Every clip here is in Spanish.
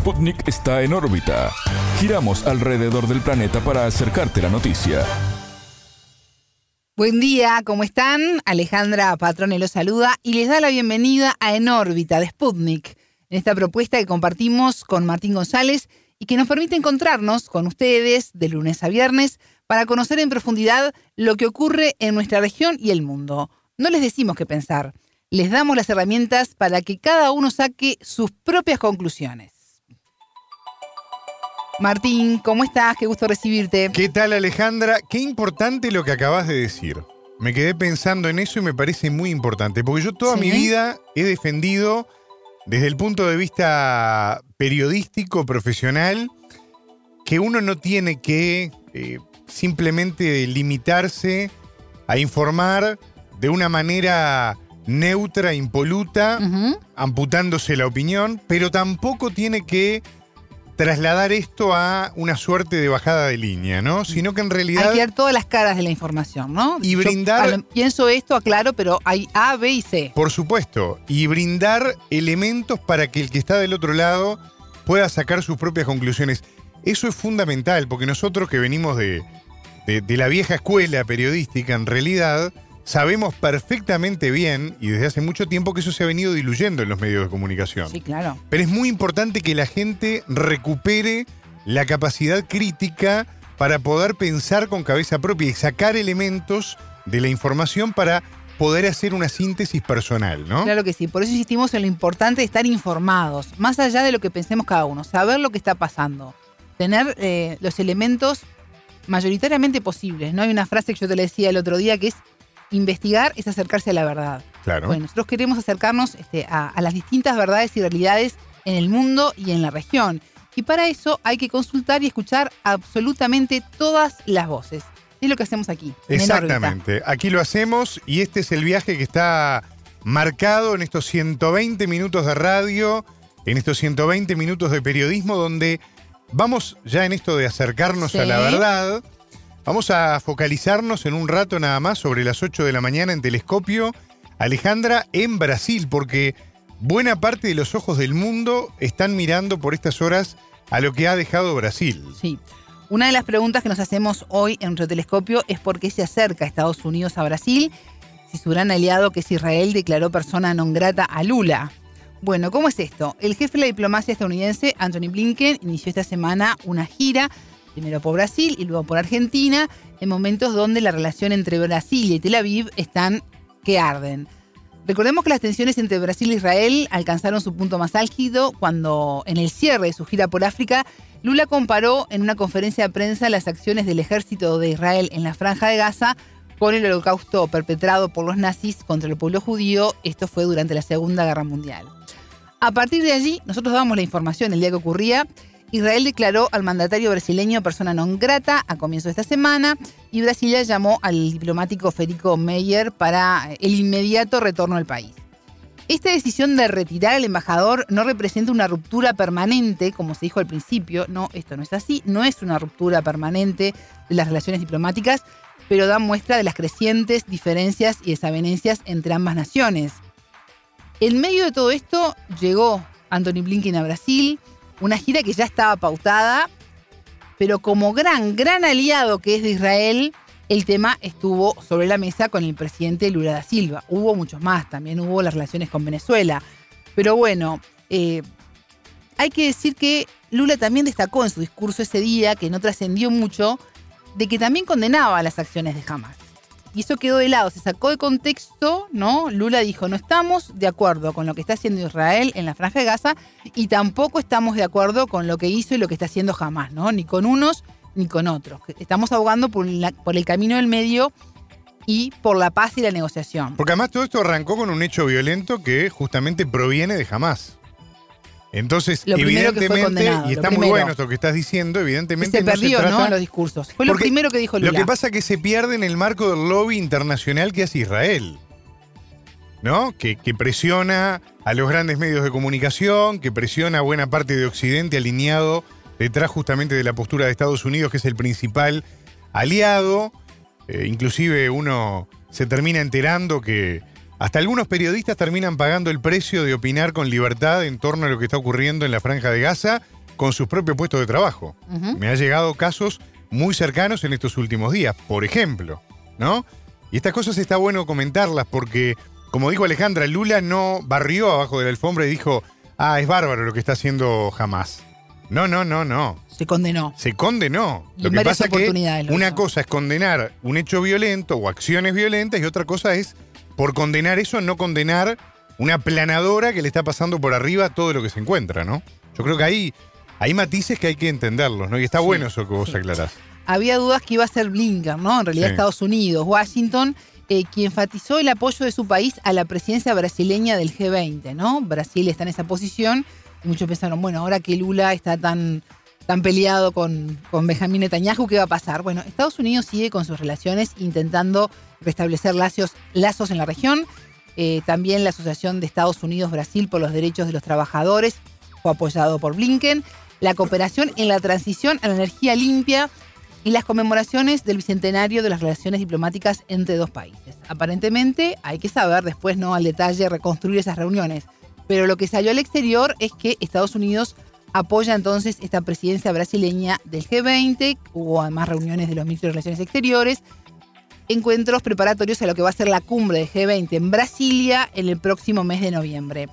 Sputnik está en órbita. Giramos alrededor del planeta para acercarte la noticia. Buen día, ¿cómo están? Alejandra Patrone los saluda y les da la bienvenida a En órbita de Sputnik, en esta propuesta que compartimos con Martín González y que nos permite encontrarnos con ustedes de lunes a viernes para conocer en profundidad lo que ocurre en nuestra región y el mundo. No les decimos qué pensar, les damos las herramientas para que cada uno saque sus propias conclusiones. Martín, ¿cómo estás? Qué gusto recibirte. ¿Qué tal Alejandra? Qué importante lo que acabas de decir. Me quedé pensando en eso y me parece muy importante, porque yo toda Sí. mi vida he defendido desde el punto de vista periodístico, profesional, que uno no tiene que eh, simplemente limitarse a informar de una manera neutra, impoluta, amputándose la opinión, pero tampoco tiene que trasladar esto a una suerte de bajada de línea, ¿no? Sino que en Hay realidad que dar todas las caras de la información, ¿no? Y brindar- pienso esto, aclaro, pero hay A, B y C. Por supuesto, y brindar elementos para que el que está del otro lado pueda sacar sus propias conclusiones. Eso es fundamental, porque nosotros que venimos de, de- de la vieja escuela periodística, en realidad sabemos perfectamente bien, y desde hace mucho tiempo, que eso se ha venido diluyendo en los medios de comunicación. Sí, claro. Pero es muy importante que la gente recupere la capacidad crítica para poder pensar con cabeza propia y sacar elementos de la información para poder hacer una síntesis personal, ¿no? Claro que sí. Por eso insistimos en lo importante de estar informados, más allá de lo que pensemos cada uno, saber lo que está pasando, tener eh, los elementos mayoritariamente posibles. No hay una frase que yo te decía el otro día que es investigar es acercarse a la verdad. Claro. Bueno, nosotros queremos acercarnos este, a, a las distintas verdades y realidades en el mundo y en la región. Y para eso hay que consultar y escuchar absolutamente todas las voces. Es lo que hacemos aquí. Exactamente. Aquí lo hacemos y este es el viaje que está marcado en estos 120 minutos de radio, en estos 120 minutos de periodismo, donde vamos ya en esto de acercarnos a la verdad. Vamos a focalizarnos en un rato nada más sobre las 8 de la mañana en telescopio. Alejandra, en Brasil, porque buena parte de los ojos del mundo están mirando por estas horas a lo que ha dejado Brasil. Sí. Una de las preguntas que nos hacemos hoy en telescopio es por qué se acerca Estados Unidos a Brasil, si su gran aliado que es Israel declaró persona non grata a Lula. Bueno, ¿cómo es esto? El jefe de la diplomacia estadounidense, Anthony Blinken, inició esta semana una gira, primero por Brasil y luego por Argentina, en momentos donde la relación entre Brasil y Tel Aviv están que arden. Recordemos que las tensiones entre Brasil e Israel alcanzaron su punto más álgido cuando, en el cierre de su gira por África, Lula comparó en una conferencia de prensa las acciones del ejército de Israel en la franja de Gaza con el holocausto perpetrado por los nazis contra el pueblo judío. Esto fue durante la Segunda Guerra Mundial. A partir de allí, nosotros damos la información el día que ocurría. Israel declaró al mandatario brasileño persona non grata a comienzo de esta semana y Brasilia llamó al diplomático Federico Meyer para el inmediato retorno al país. Esta decisión de retirar al embajador no representa una ruptura permanente, como se dijo al principio. No, esto no es así. No es una ruptura permanente de las relaciones diplomáticas, pero da muestra de las crecientes diferencias y desavenencias entre ambas naciones. En medio de todo esto llegó Anthony Blinken a Brasil, una gira que ya estaba pautada, pero como gran, gran aliado que es de Israel, el tema estuvo sobre la mesa con el presidente Lula da Silva. Hubo muchos más, también hubo las relaciones con Venezuela. Pero bueno, eh, hay que decir que Lula también destacó en su discurso ese día, que no trascendió mucho, de que también condenaba las acciones de Hamas. Y eso quedó de lado, se sacó de contexto, ¿no? Lula dijo, no estamos de acuerdo con lo que está haciendo Israel en la franja de Gaza y tampoco estamos de acuerdo con lo que hizo y lo que está haciendo Hamas, ¿no? Ni con unos ni con otros. Estamos abogando por, por el camino del medio y por la paz y la negociación. Porque además todo esto arrancó con un hecho violento que justamente proviene de Hamas. Entonces, Lo evidentemente, y está muy bueno esto que estás diciendo, Y evidentemente se no perdió, se trata... ¿no? En los discursos. Fue lo primero que dijo Lula. Lo que pasa es que se pierde en el marco del lobby internacional que hace Israel. ¿No? Que, que presiona a los grandes medios de comunicación, que presiona a buena parte de Occidente alineado detrás justamente de la postura de Estados Unidos, que es el principal aliado. Eh, inclusive uno se termina enterando que Hasta algunos periodistas terminan pagando el precio de opinar con libertad en torno a lo que está ocurriendo en la franja de Gaza con sus propios puestos de trabajo. Me ha llegado casos muy cercanos en estos últimos días, por ejemplo, ¿no? Y estas cosas está bueno comentarlas porque, como dijo Alejandra, Lula no barrió abajo de la alfombra y dijo, ah, es bárbaro lo que está haciendo jamás. No, no, no, no. Se condenó. Se condenó. Y Lo que pasa que oportunidades lo una cosa es condenar un hecho violento o acciones violentas y otra cosa es, por condenar eso, no condenar una planadora que le está pasando por arriba todo lo que se encuentra, ¿no? Yo creo que hay, hay matices que hay que entenderlos, ¿no? Y está Sí, bueno eso que vos sí. aclarás. Había dudas que iba a ser Blinken, ¿no? En realidad Sí. Estados Unidos, Washington, eh, quien enfatizó el apoyo de su país a la presidencia brasileña del G20, ¿no? Brasil está en esa posición y muchos pensaron, bueno, ahora que Lula está tan, tan peleado con, con Benjamín Netanyahu, ¿qué va a pasar? Bueno, Estados Unidos sigue con sus relaciones intentando restablecer lazos, lazos en la región. Eh, también la Asociación de Estados Unidos-Brasil por los Derechos de los Trabajadores fue apoyado por Blinken. La cooperación en la transición a la energía limpia y las conmemoraciones del bicentenario de las relaciones diplomáticas entre dos países. Aparentemente hay que saber después, no al detalle, reconstruir esas reuniones. Pero lo que salió al exterior es que Estados Unidos apoya entonces esta presidencia brasileña del G20, hubo además reuniones de los ministros de Relaciones Exteriores, encuentros preparatorios a lo que va a ser la cumbre de G20 en Brasilia en el próximo mes de noviembre.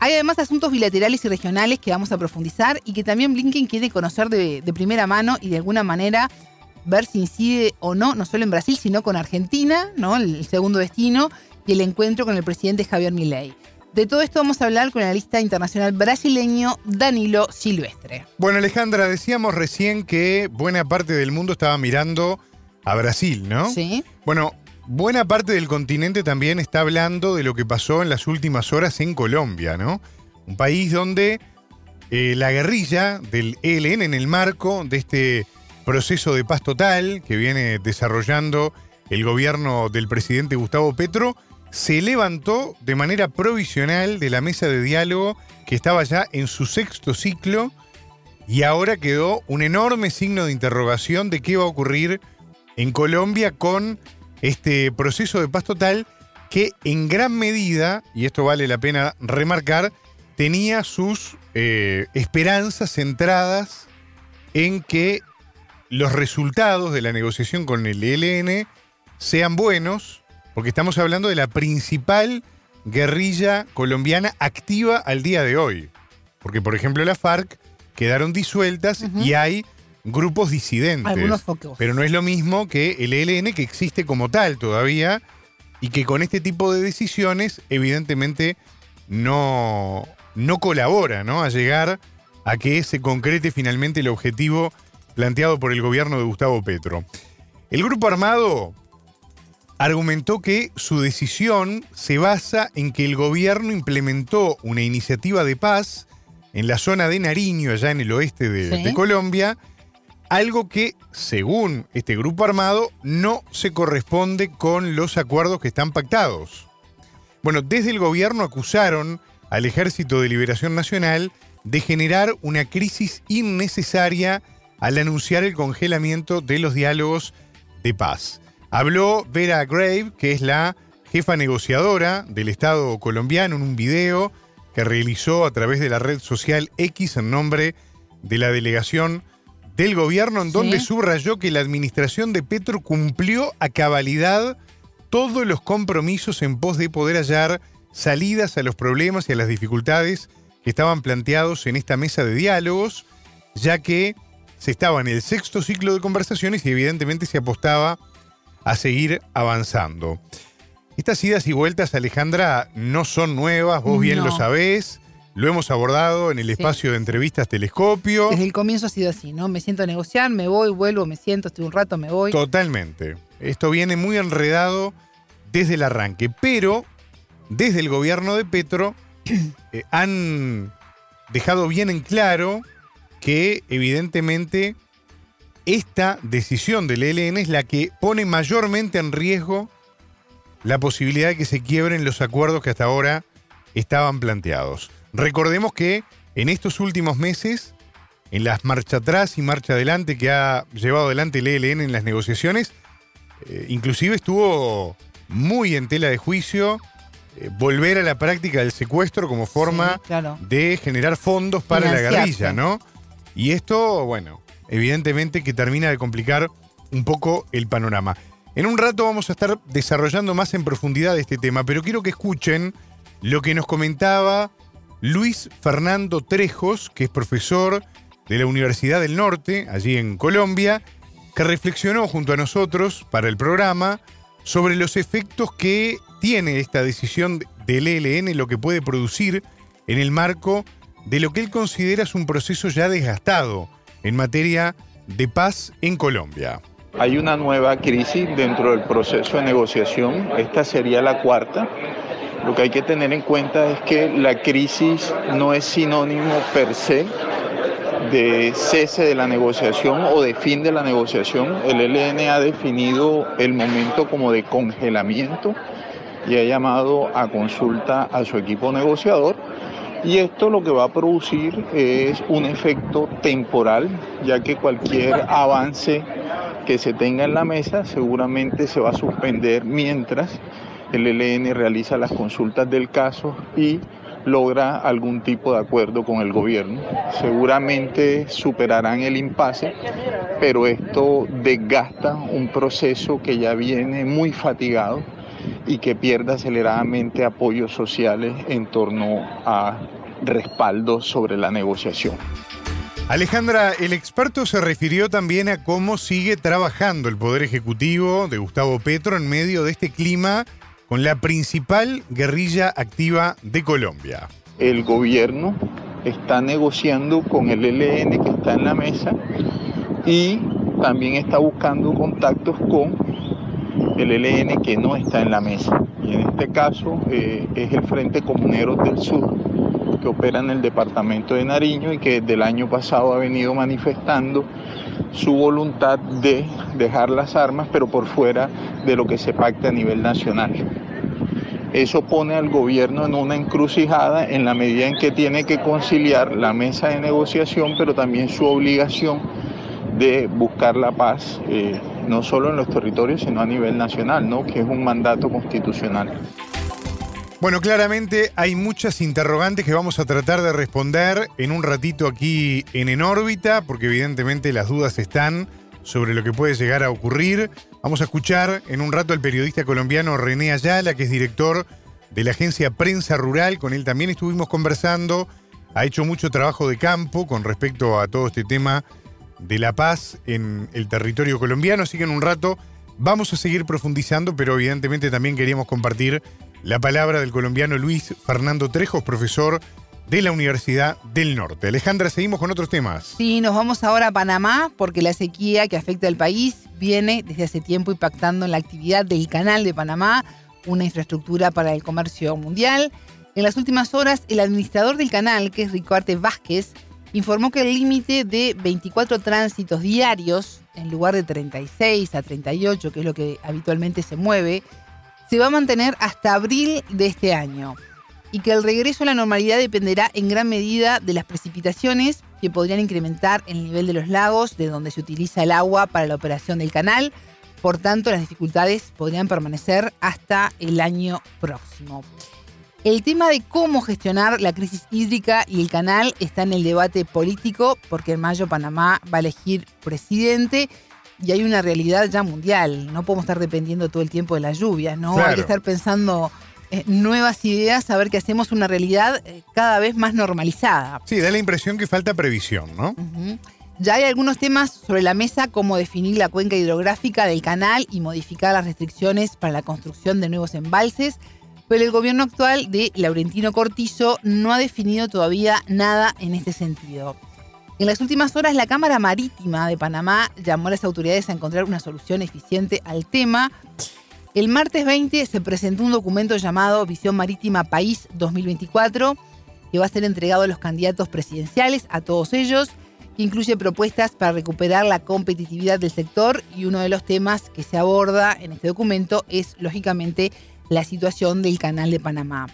Hay además asuntos bilaterales y regionales que vamos a profundizar y que también Blinken quiere conocer de, de primera mano y de alguna manera ver si incide o no, no solo en Brasil, sino con Argentina, ¿no? el segundo destino, y el encuentro con el presidente Javier Milei. De todo esto vamos a hablar con el analista internacional brasileño Danilo Silvestre. Bueno, Alejandra, decíamos recién que buena parte del mundo estaba mirando a Brasil, ¿no? ¿Sí? Bueno, buena parte del continente también está hablando de lo que pasó en las últimas horas en Colombia, ¿no? Un país donde eh, la guerrilla del ELN en el marco de este proceso de paz total que viene desarrollando el gobierno del presidente Gustavo Petro, se levantó de manera provisional de la mesa de diálogo que estaba ya en su sexto ciclo y ahora quedó un enorme signo de interrogación de qué va a ocurrir en Colombia con este proceso de paz total que en gran medida, y esto vale la pena remarcar, tenía sus eh, esperanzas centradas en que los resultados de la negociación con el ELN sean buenos, porque estamos hablando de la principal guerrilla colombiana activa al día de hoy. Porque, por ejemplo, la FARC quedaron disueltas y hay grupos disidentes. Algunos focos. Pero no es lo mismo que el ELN que existe como tal todavía y que con este tipo de decisiones evidentemente no, no colabora ¿no? a llegar a que se concrete finalmente el objetivo planteado por el gobierno de Gustavo Petro. El grupo armado argumentó que su decisión se basa en que el gobierno implementó una iniciativa de paz en la zona de Nariño, allá en el oeste de, Sí. de Colombia, algo que, según este grupo armado, no se corresponde con los acuerdos que están pactados. Bueno, desde el gobierno acusaron al Ejército de Liberación Nacional de generar una crisis innecesaria al anunciar el congelamiento de los diálogos de paz. Habló Vera Grave, que es la jefa negociadora del Estado colombiano, en un video que realizó a través de la red social X en nombre de la delegación del gobierno, en Sí. donde subrayó que la administración de Petro cumplió a cabalidad todos los compromisos en pos de poder hallar salidas a los problemas y a las dificultades que estaban planteados en esta mesa de diálogos, ya que se estaba en el sexto ciclo de conversaciones y evidentemente se apostaba a seguir avanzando. Estas idas y vueltas, Alejandra, no son nuevas, vos bien No. lo sabés, lo hemos abordado en el espacio de entrevistas Telescopio. Desde el comienzo ha sido así, ¿no? Me siento a negociar, me voy, vuelvo, me siento, estoy un rato, me voy. Totalmente. Esto viene muy enredado desde el arranque, pero desde el gobierno de Petro eh, han dejado bien en claro que evidentemente esta decisión del ELN es la que pone mayormente en riesgo la posibilidad de que se quiebren los acuerdos que hasta ahora estaban planteados. Recordemos que en estos últimos meses, en las marcha atrás y marcha adelante que ha llevado adelante el ELN en las negociaciones, eh, inclusive estuvo muy en tela de juicio eh, volver a la práctica del secuestro como forma Sí, claro. de generar fondos para la guerrilla, ¿no? Y esto, bueno, evidentemente que termina de complicar un poco el panorama. En un rato vamos a estar desarrollando más en profundidad este tema, pero quiero que escuchen lo que nos comentaba Luis Fernando Trejos, que es profesor de la Universidad del Norte, allí en Colombia, que reflexionó junto a nosotros para el programa sobre los efectos que tiene esta decisión del ELN, lo que puede producir en el marco de lo que él considera es un proceso ya desgastado en materia de paz en Colombia. Hay una nueva crisis dentro del proceso de negociación. Esta sería la cuarta. Lo que hay que tener en cuenta es que la crisis no es sinónimo per se de cese de la negociación o de fin de la negociación. El ELN ha definido el momento como de congelamiento y ha llamado a consulta a su equipo negociador. Y esto lo que va a producir es un efecto temporal, ya que cualquier avance que se tenga en la mesa seguramente se va a suspender mientras el ELN realiza las consultas del caso y logra algún tipo de acuerdo con el gobierno. Seguramente superarán el impasse, pero esto desgasta un proceso que ya viene muy fatigado y que pierde aceleradamente apoyos sociales en torno a respaldo sobre la negociación. Alejandra, el experto se refirió también a cómo sigue trabajando el Poder Ejecutivo de Gustavo Petro en medio de este clima con la principal guerrilla activa de Colombia. El gobierno está negociando con el ELN que está en la mesa y también está buscando contactos con el ELN que no está en la mesa. Y en este caso eh, es el Frente Comuneros del Sur, que opera en el departamento de Nariño y que desde el año pasado ha venido manifestando su voluntad de dejar las armas, pero por fuera de lo que se pacta a nivel nacional. Eso pone al gobierno en una encrucijada en la medida en que tiene que conciliar la mesa de negociación, pero también su obligación de buscar la paz, eh, no solo en los territorios, sino a nivel nacional, ¿no? que es un mandato constitucional. Bueno, claramente hay muchas interrogantes que vamos a tratar de responder en un ratito aquí en En órbita, porque evidentemente las dudas están sobre lo que puede llegar a ocurrir. Vamos a escuchar en un rato al periodista colombiano René Ayala, que es director de la agencia Prensa Rural. Con él también estuvimos conversando. Ha hecho mucho trabajo de campo con respecto a todo este tema de la paz en el territorio colombiano. Así que en un rato vamos a seguir profundizando, pero evidentemente también queríamos compartir la palabra del colombiano Luis Fernando Trejos, profesor de la Universidad del Norte. Alejandra, seguimos con otros temas. Sí, nos vamos ahora a Panamá porque la sequía que afecta al país viene desde hace tiempo impactando en la actividad del Canal de Panamá, una infraestructura para el comercio mundial. En las últimas horas, el administrador del canal, que es Ricoarte Vázquez, informó que el límite de 24 tránsitos diarios, en lugar de 36 a 38, que es lo que habitualmente se mueve, se va a mantener hasta abril de este año y que el regreso a la normalidad dependerá en gran medida de las precipitaciones que podrían incrementar el nivel de los lagos de donde se utiliza el agua para la operación del canal. Por tanto, las dificultades podrían permanecer hasta el año próximo. El tema de cómo gestionar la crisis hídrica y el canal está en el debate político porque en mayo Panamá va a elegir presidente y hay una realidad ya mundial. No podemos estar dependiendo todo el tiempo de las lluvias, ¿no? Claro. Hay que estar pensando eh, nuevas ideas, saber que hacemos una realidad eh, cada vez más normalizada. Sí, da la impresión que falta previsión, ¿no? Ya hay algunos temas sobre la mesa, como definir la cuenca hidrográfica del canal y modificar las restricciones para la construcción de nuevos embalses, pero el gobierno actual de Laurentino Cortizo no ha definido todavía nada en este sentido. En las últimas horas, la Cámara Marítima de Panamá llamó a las autoridades a encontrar una solución eficiente al tema. El martes 20 se presentó un documento llamado Visión Marítima País 2024, que va a ser entregado a los candidatos presidenciales, a todos ellos, que incluye propuestas para recuperar la competitividad del sector y uno de los temas que se aborda en este documento es, lógicamente, la situación del Canal de Panamá.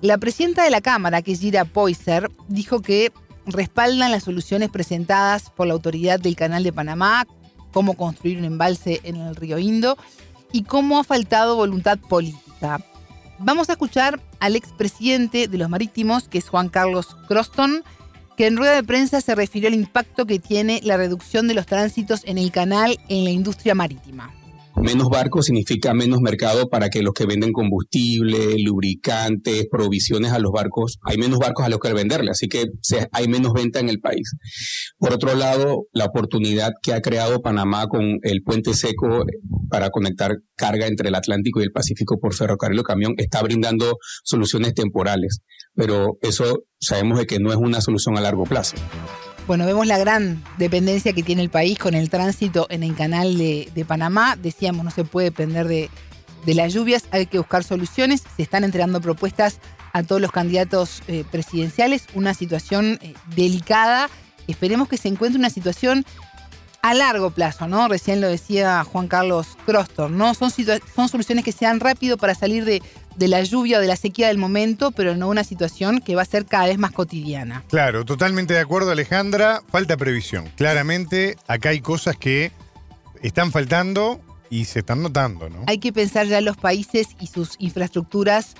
La presidenta de la Cámara, que es Gira Poiser, dijo que respaldan las soluciones presentadas por la autoridad del Canal de Panamá, cómo construir un embalse en el río Indo y cómo ha faltado voluntad política. Vamos a escuchar al expresidente de los marítimos, que es Juan Carlos Croston, que en rueda de prensa se refirió al impacto que tiene la reducción de los tránsitos en el canal en la industria marítima. Menos barcos significa menos mercado para que los que venden combustible, lubricantes, provisiones a los barcos, hay menos barcos a los que venderle, así que hay menos venta en el país. Por otro lado, la oportunidad que ha creado Panamá con el puente seco para conectar carga entre el Atlántico y el Pacífico por ferrocarril o camión está brindando soluciones temporales, pero eso sabemos de que no es una solución a largo plazo. Bueno, vemos la gran dependencia que tiene el país con el tránsito en el canal de, Panamá. Decíamos, no se puede depender de, las lluvias, hay que buscar soluciones. Se están entregando propuestas a todos los candidatos eh, presidenciales. Una situación eh, delicada. Esperemos que se encuentre una situación a largo plazo, ¿no? Recién lo decía Juan Carlos Crostor, ¿no? Son, son soluciones que sean rápido para salir de, de la lluvia o de la sequía del momento, pero no una situación que va a ser cada vez más cotidiana. Claro, totalmente de acuerdo Alejandra, falta previsión. Claramente acá hay cosas que están faltando y se están notando, ¿no? Hay que pensar ya en los países y sus infraestructuras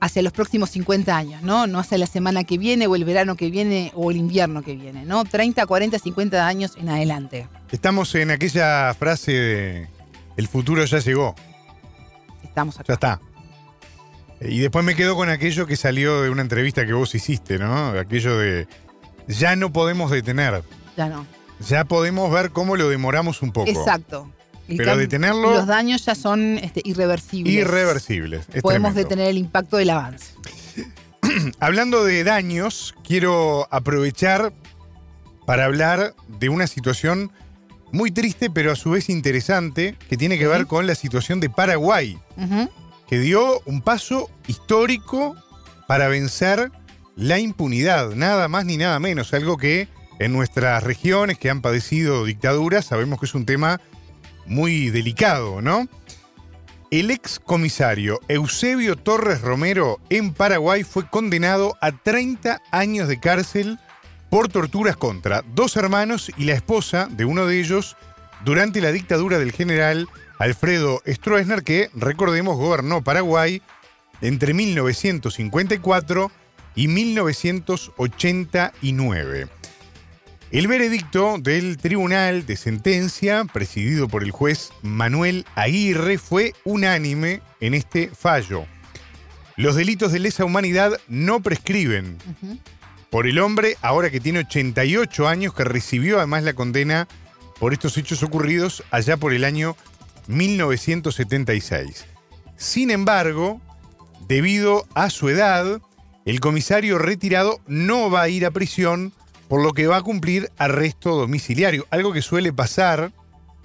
hacia los próximos 50 años, ¿no? No hacia la semana que viene o el verano que viene o el invierno que viene, ¿no? 30, 40, 50 años en adelante. Estamos en aquella frase de el futuro ya llegó. Estamos acá. Ya está. Y después me quedo con aquello que salió de una entrevista que vos hiciste, ¿no? Aquello de ya no podemos detener. Ya no. Ya podemos ver cómo lo demoramos un poco. Exacto. Pero detenerlo. Los daños ya son este, irreversibles. Irreversibles. Podemos detener el impacto del avance. Hablando de daños, quiero aprovechar para hablar de una situación muy triste, pero a su vez interesante, que tiene que ver con la situación de Paraguay que dio un paso histórico para vencer la impunidad, nada más ni nada menos, algo que en nuestras regiones que han padecido dictaduras sabemos que es un tema muy delicado, ¿no? El ex comisario Eusebio Torres Romero en Paraguay fue condenado a 30 años de cárcel por torturas contra dos hermanos y la esposa de uno de ellos durante la dictadura del general Alfredo Stroessner, que recordemos gobernó Paraguay entre 1954 y 1989. El veredicto del Tribunal de Sentencia, presidido por el juez Manuel Aguirre, fue unánime en este fallo. Los delitos de lesa humanidad no prescriben. Por el hombre, ahora que tiene 88 años, que recibió además la condena por estos hechos ocurridos allá por el año 1976. Sin embargo, debido a su edad, el comisario retirado no va a ir a prisión, por lo que va a cumplir arresto domiciliario, algo que suele pasar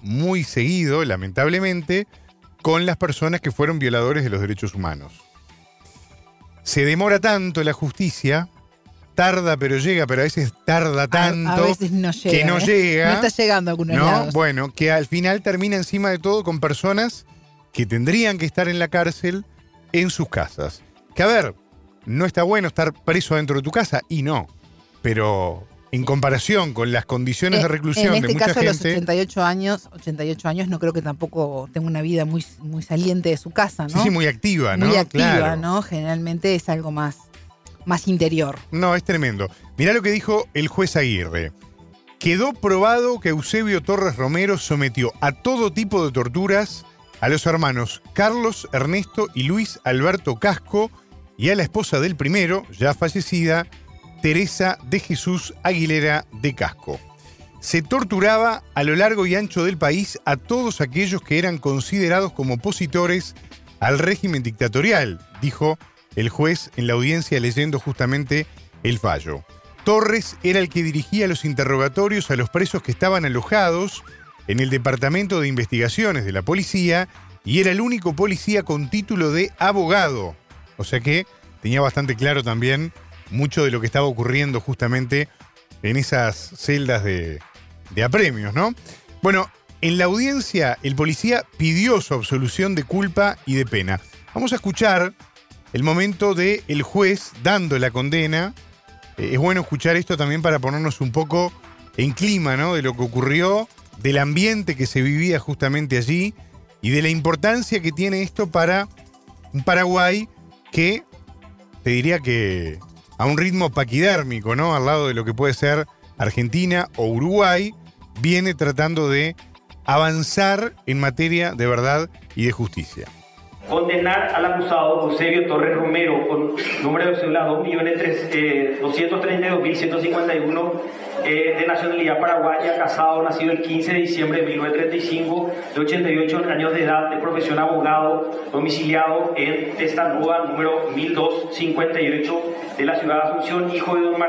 muy seguido, lamentablemente, con las personas que fueron violadores de los derechos humanos. Se demora tanto la justicia, tarda pero llega, pero a veces tarda tanto veces no llega, que no ¿eh? llega. No está llegando a algunos ¿no? Bueno, que al final termina encima de todo con personas que tendrían que estar en la cárcel en sus casas. Que a ver, no está bueno estar preso dentro de tu casa y no, pero en comparación con las condiciones de eh, reclusión en este de mucha caso, gente. los 88 años, 88 años no creo que tampoco tenga una vida muy, muy saliente de su casa, ¿no? Sí, sí, muy activa, ¿no? Muy activa, ¿no? Generalmente es algo más más interior. No, es tremendo. Mirá lo que dijo el juez Aguirre. Quedó probado que Eusebio Torres Romero sometió a todo tipo de torturas a los hermanos Carlos, Ernesto y Luis Alberto Casco y a la esposa del primero, ya fallecida, Teresa de Jesús Aguilera de Casco. Se torturaba a lo largo y ancho del país a todos aquellos que eran considerados como opositores al régimen dictatorial, dijo el juez en la audiencia leyendo justamente el fallo. Torres era el que dirigía los interrogatorios a los presos que estaban alojados en el Departamento de Investigaciones de la Policía y era el único policía con título de abogado. O sea que tenía bastante claro también mucho de lo que estaba ocurriendo justamente en esas celdas de, apremios, ¿no? Bueno, en la audiencia el policía pidió su absolución de culpa y de pena. Vamos a escuchar el momento de el juez dando la condena. Eh, es bueno escuchar esto también para ponernos un poco en clima, ¿no? De lo que ocurrió, del ambiente que se vivía justamente allí y de la importancia que tiene esto para Un Paraguay que te diría que a un ritmo paquidérmico, ¿no? Al lado de lo que puede ser Argentina o Uruguay, viene tratando de avanzar en materia de verdad y de justicia. Condenar al acusado Eusebio Torres Romero con número de cédula 2.232.151 eh, de nacionalidad paraguaya, casado, nacido el 15 de diciembre de 1935, de 88 años de edad, de profesión abogado, domiciliado en Testanúa, número 1258 de la ciudad de Asunción, hijo de don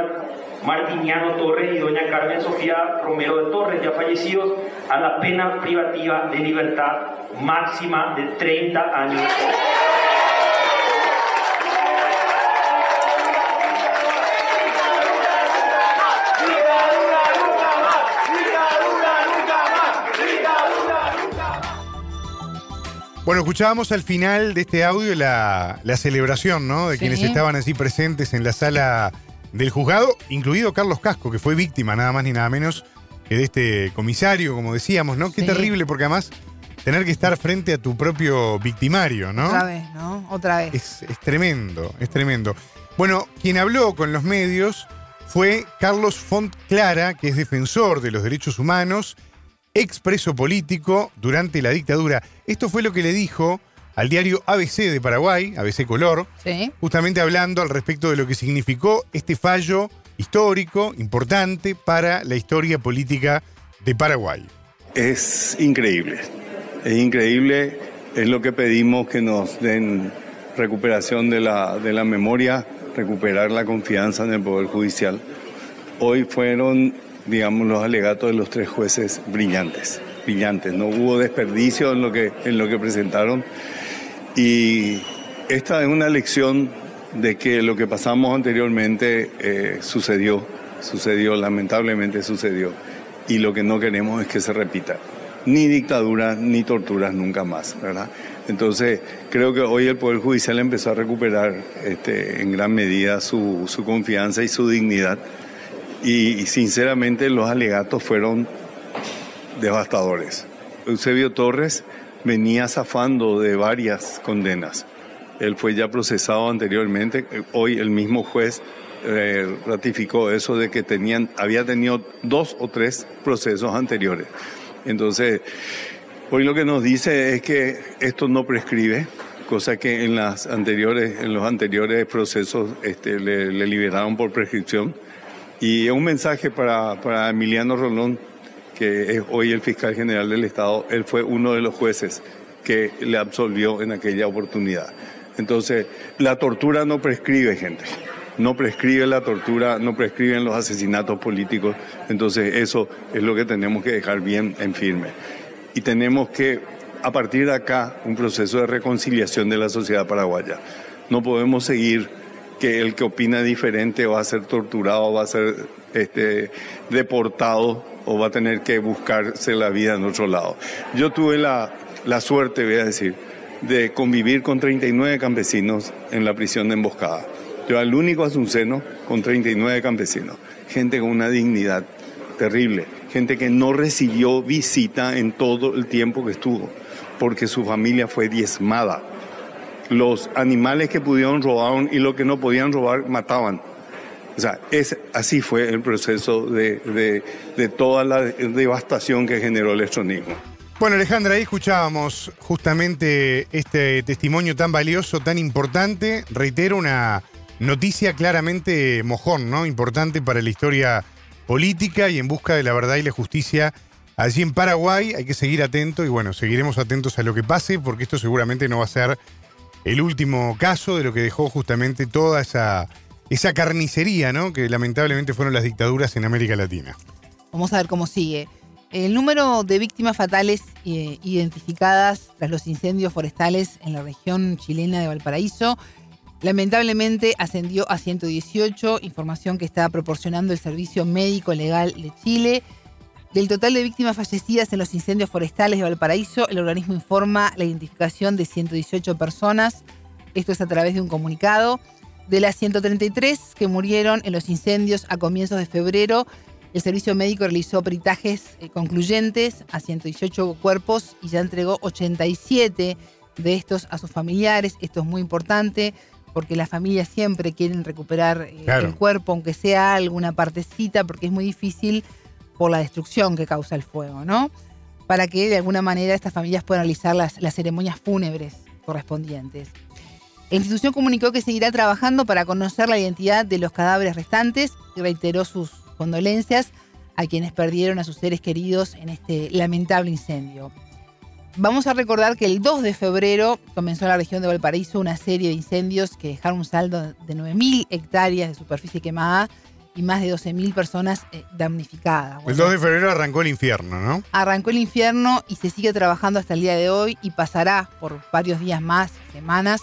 Martiniano Torres y doña Carmen Sofía Romero de Torres, ya fallecidos, a la pena privativa de libertad máxima de 30 años. Bueno, escuchábamos al final de este audio la, la celebración, ¿no? De Sí. quienes estaban así presentes en la sala del juzgado, incluido Carlos Casco, que fue víctima nada más ni nada menos que de este comisario, como decíamos, ¿no? Qué Sí. terrible, porque además tener que estar frente a tu propio victimario, ¿no? Otra vez, ¿no? Otra vez. Es, es tremendo, es tremendo. Bueno, quien habló con los medios fue Carlos Font Clara, que es defensor de los derechos humanos, expreso político durante la dictadura. Esto fue lo que le dijo al diario ABC de Paraguay, ABC Color, Sí. justamente hablando al respecto de lo que significó este fallo histórico, importante para la historia política de Paraguay. Es increíble, es increíble, es lo que pedimos que nos den recuperación de la, de la memoria, recuperar la confianza en el Poder Judicial. Hoy fueron, digamos, los alegatos de los tres jueces brillantes, brillantes, no hubo desperdicio en lo que, en lo que presentaron y esta es una lección de que lo que pasamos anteriormente eh, sucedió, sucedió, lamentablemente sucedió. Y lo que no queremos es que se repita. Ni dictaduras ni torturas nunca más, ¿verdad? Entonces, creo que hoy el Poder Judicial empezó a recuperar este, en gran medida su, confianza y su dignidad. Y, y sinceramente los alegatos fueron devastadores. Eusebio Torres venía zafando de varias condenas. Él fue ya procesado anteriormente. Hoy el mismo juez eh, ratificó eso de que tenían, había tenido dos o tres procesos anteriores. Entonces, hoy lo que nos dice es que esto no prescribe, cosa que en las anteriores, en los anteriores procesos este, le, le liberaron por prescripción. Y es un mensaje para, para Emiliano Rolón, que es hoy el fiscal general del Estado. Él fue uno de los jueces que le absolvió en aquella oportunidad. Entonces, la tortura no prescribe, gente. No prescribe la tortura, no prescriben los asesinatos políticos. Entonces, eso es lo que tenemos que dejar bien en firme. Y tenemos que, a partir de acá, un proceso de reconciliación de la sociedad paraguaya. No podemos seguir que el que opina diferente va a ser torturado, va a ser este, deportado o va a tener que buscarse la vida en otro lado. Yo tuve la, la suerte, voy a decir, de convivir con 39 campesinos en la prisión de Emboscada. Yo era el único asunceno con 39 campesinos. Gente con una dignidad terrible. Gente que no recibió visita en todo el tiempo que estuvo, porque su familia fue diezmada. Los animales que pudieron robaron y lo que no podían robar mataban. O sea, es, así fue el proceso de, de, toda la devastación que generó el estronismo. Bueno, Alejandra, ahí escuchábamos justamente este testimonio tan valioso, tan importante. Reitero, una noticia claramente mojón, ¿no? Importante para la historia política y en busca de la verdad y la justicia allí en Paraguay. Hay que seguir atento y bueno, seguiremos atentos a lo que pase porque esto seguramente no va a ser el último caso de lo que dejó justamente toda esa, esa carnicería, ¿no? Que lamentablemente fueron las dictaduras en América Latina. Vamos a ver cómo sigue. El número de víctimas fatales eh, identificadas tras los incendios forestales en la región chilena de Valparaíso lamentablemente ascendió a 118, información que está proporcionando el Servicio Médico Legal de Chile. Del total de víctimas fallecidas en los incendios forestales de Valparaíso, el organismo informa la identificación de 118 personas. Esto es a través de un comunicado. De las 133 que murieron en los incendios a comienzos de febrero, el servicio médico realizó peritajes eh, concluyentes a 118 cuerpos y ya entregó 87 de estos a sus familiares. Esto es muy importante porque las familias siempre quieren recuperar eh, Claro. el cuerpo, aunque sea alguna partecita, porque es muy difícil por la destrucción que causa el fuego, ¿no? Para que de alguna manera estas familias puedan realizar las, las ceremonias fúnebres correspondientes. La institución comunicó que seguirá trabajando para conocer la identidad de los cadáveres restantes y reiteró sus condolencias a quienes perdieron a sus seres queridos en este lamentable incendio. Vamos a recordar que el 2 de febrero comenzó en la región de Valparaíso una serie de incendios que dejaron un saldo de 9.000 hectáreas de superficie quemada y más de 12.000 personas eh, damnificadas. El Bueno, 2 de febrero arrancó el infierno, ¿no? Arrancó el infierno y se sigue trabajando hasta el día de hoy y pasará por varios días más, semanas,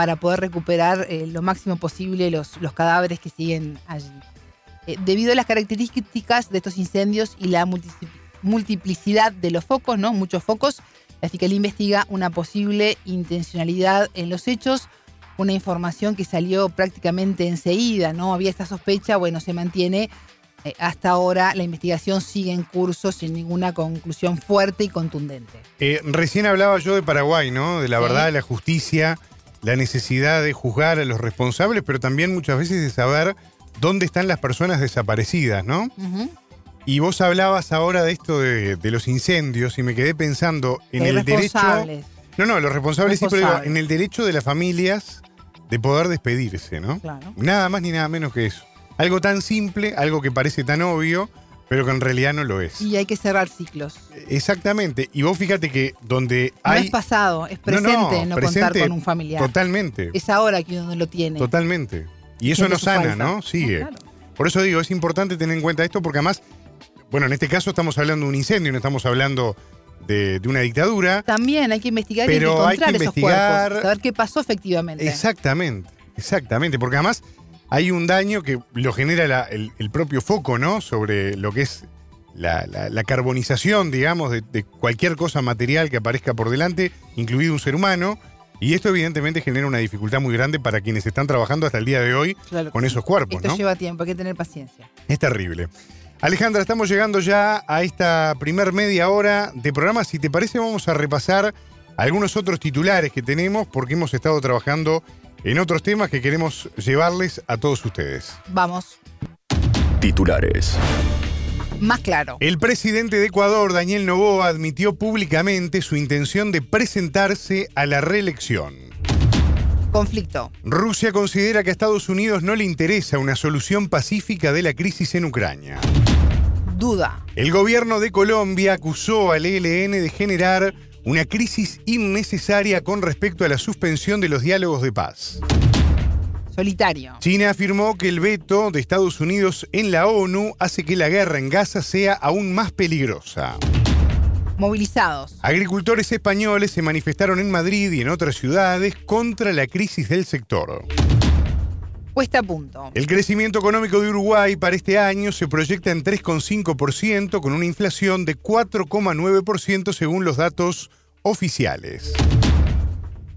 para poder recuperar eh, lo máximo posible los, los cadáveres que siguen allí. Eh, debido a las características de estos incendios y la multi- multiplicidad de los focos, ¿no? Muchos focos, la Fiscalía investiga una posible intencionalidad en los hechos, una información que salió prácticamente enseguida, ¿no? Había esta sospecha, bueno, se mantiene eh, hasta ahora la investigación sigue en curso sin ninguna conclusión fuerte y contundente. Eh, recién hablaba yo de Paraguay, ¿no? De la Sí. verdad, la justicia, la necesidad de juzgar a los responsables, pero también muchas veces de saber dónde están las personas desaparecidas, ¿no? Y vos hablabas ahora de esto de, de los incendios y me quedé pensando en el derecho. responsables, No, no, los responsables sí, pero en el derecho de las familias de poder despedirse, ¿no? claro. Nada más ni nada menos que eso. Algo tan simple, algo que parece tan obvio, pero que en realidad no lo es. Y hay que cerrar ciclos. Exactamente. Y vos fíjate que donde No hay. es pasado, es No, presente no, no, presente contar con un familiar. Totalmente. Es ahora que uno lo tiene. Totalmente. Y eso no su sana, falta. ¿no? Sigue. No, claro. Por eso digo, es importante tener en cuenta esto porque además, bueno, en este caso estamos hablando de un incendio, no estamos hablando de, de una dictadura. También hay que investigar Pero y hay que encontrar esos investigar- cuerpos, saber qué pasó efectivamente. Exactamente, exactamente, porque además hay un daño que lo genera la- el, el propio foco, ¿no? Sobre lo que es la, la- la carbonización, digamos, de, de cualquier cosa material que aparezca por delante, incluido un ser humano. Y esto evidentemente genera una dificultad muy grande para quienes están trabajando hasta el día de hoy Claro con sí. esos cuerpos, Esto ¿no? lleva tiempo, hay que tener paciencia. Es terrible. Alejandra, estamos llegando ya a esta primer media hora de programa. Si te parece, vamos a repasar algunos otros titulares que tenemos porque hemos estado trabajando en otros temas que queremos llevarles a todos ustedes. Vamos, Titulares. más claro. El presidente de Ecuador, Daniel Noboa, admitió públicamente su intención de presentarse a la reelección. Conflicto. Rusia considera que a Estados Unidos no le interesa una solución pacífica de la crisis en Ucrania. Duda. El gobierno de Colombia acusó al ELN de generar una crisis innecesaria con respecto a la suspensión de los diálogos de paz. Solitario. China afirmó que el veto de Estados Unidos en la ONU hace que la guerra en Gaza sea aún más peligrosa. Movilizados. Agricultores españoles se manifestaron en Madrid y en otras ciudades contra la crisis del sector. Puesta a punto. El crecimiento económico de Uruguay para este año se proyecta en 3,5% con una inflación de 4,9% según los datos oficiales.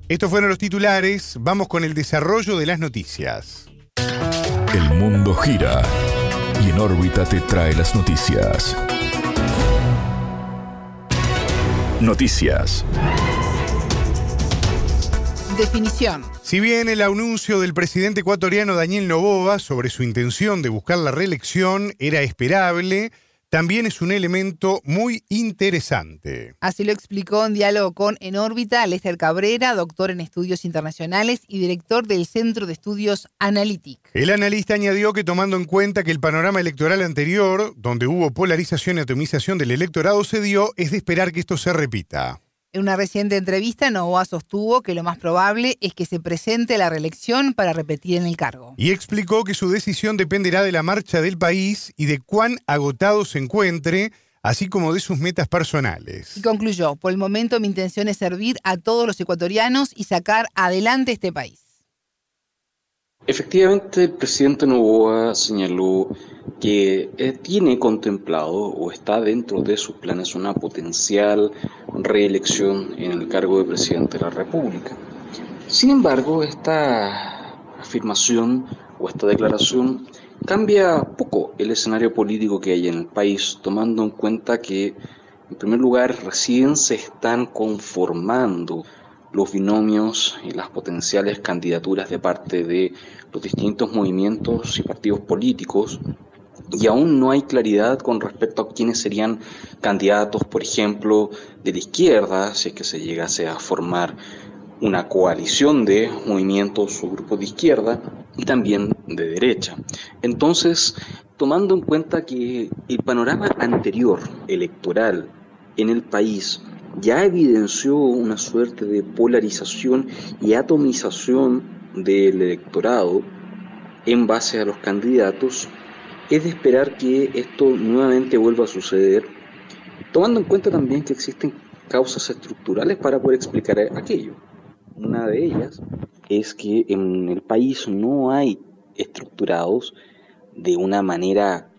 Estos fueron los titulares, vamos con el desarrollo de las noticias. El mundo gira y en órbita te trae las noticias. Noticias. Definición. Si bien el anuncio del presidente ecuatoriano Daniel Noboa sobre su intención de buscar la reelección era esperable, también es un elemento muy interesante. Así lo explicó en diálogo con En órbita Lester Cabrera, doctor en estudios internacionales y director del Centro de Estudios Analytic. El analista añadió que tomando en cuenta que el panorama electoral anterior, donde hubo polarización y atomización del electorado, se dio, es de esperar que esto se repita. En una reciente entrevista, Novoa sostuvo que lo más probable es que se presente a la reelección para repetir en el cargo. Y explicó que su decisión dependerá de la marcha del país y de cuán agotado se encuentre, así como de sus metas personales. Y concluyó, por el momento mi intención es servir a todos los ecuatorianos y sacar adelante este país. Efectivamente, el presidente Novoa señaló que eh, tiene contemplado o está dentro de sus planes una potencial reelección en el cargo de presidente de la República. Sin embargo, esta afirmación o esta declaración cambia poco el escenario político que hay en el país, tomando en cuenta que, en primer lugar, recién se están conformando los binomios y las potenciales candidaturas de parte de los distintos movimientos y partidos políticos y aún no hay claridad con respecto a quiénes serían candidatos, por ejemplo, de la izquierda, si es que se llegase a formar una coalición de movimientos o grupos de izquierda y también de derecha. Entonces, tomando en cuenta que el panorama anterior electoral en el país ya evidenció una suerte de polarización y atomización del electorado en base a los candidatos, es de esperar que esto nuevamente vuelva a suceder, tomando en cuenta también que existen causas estructurales para poder explicar aquello. Una de ellas es que en el país no hay estructurados de una manera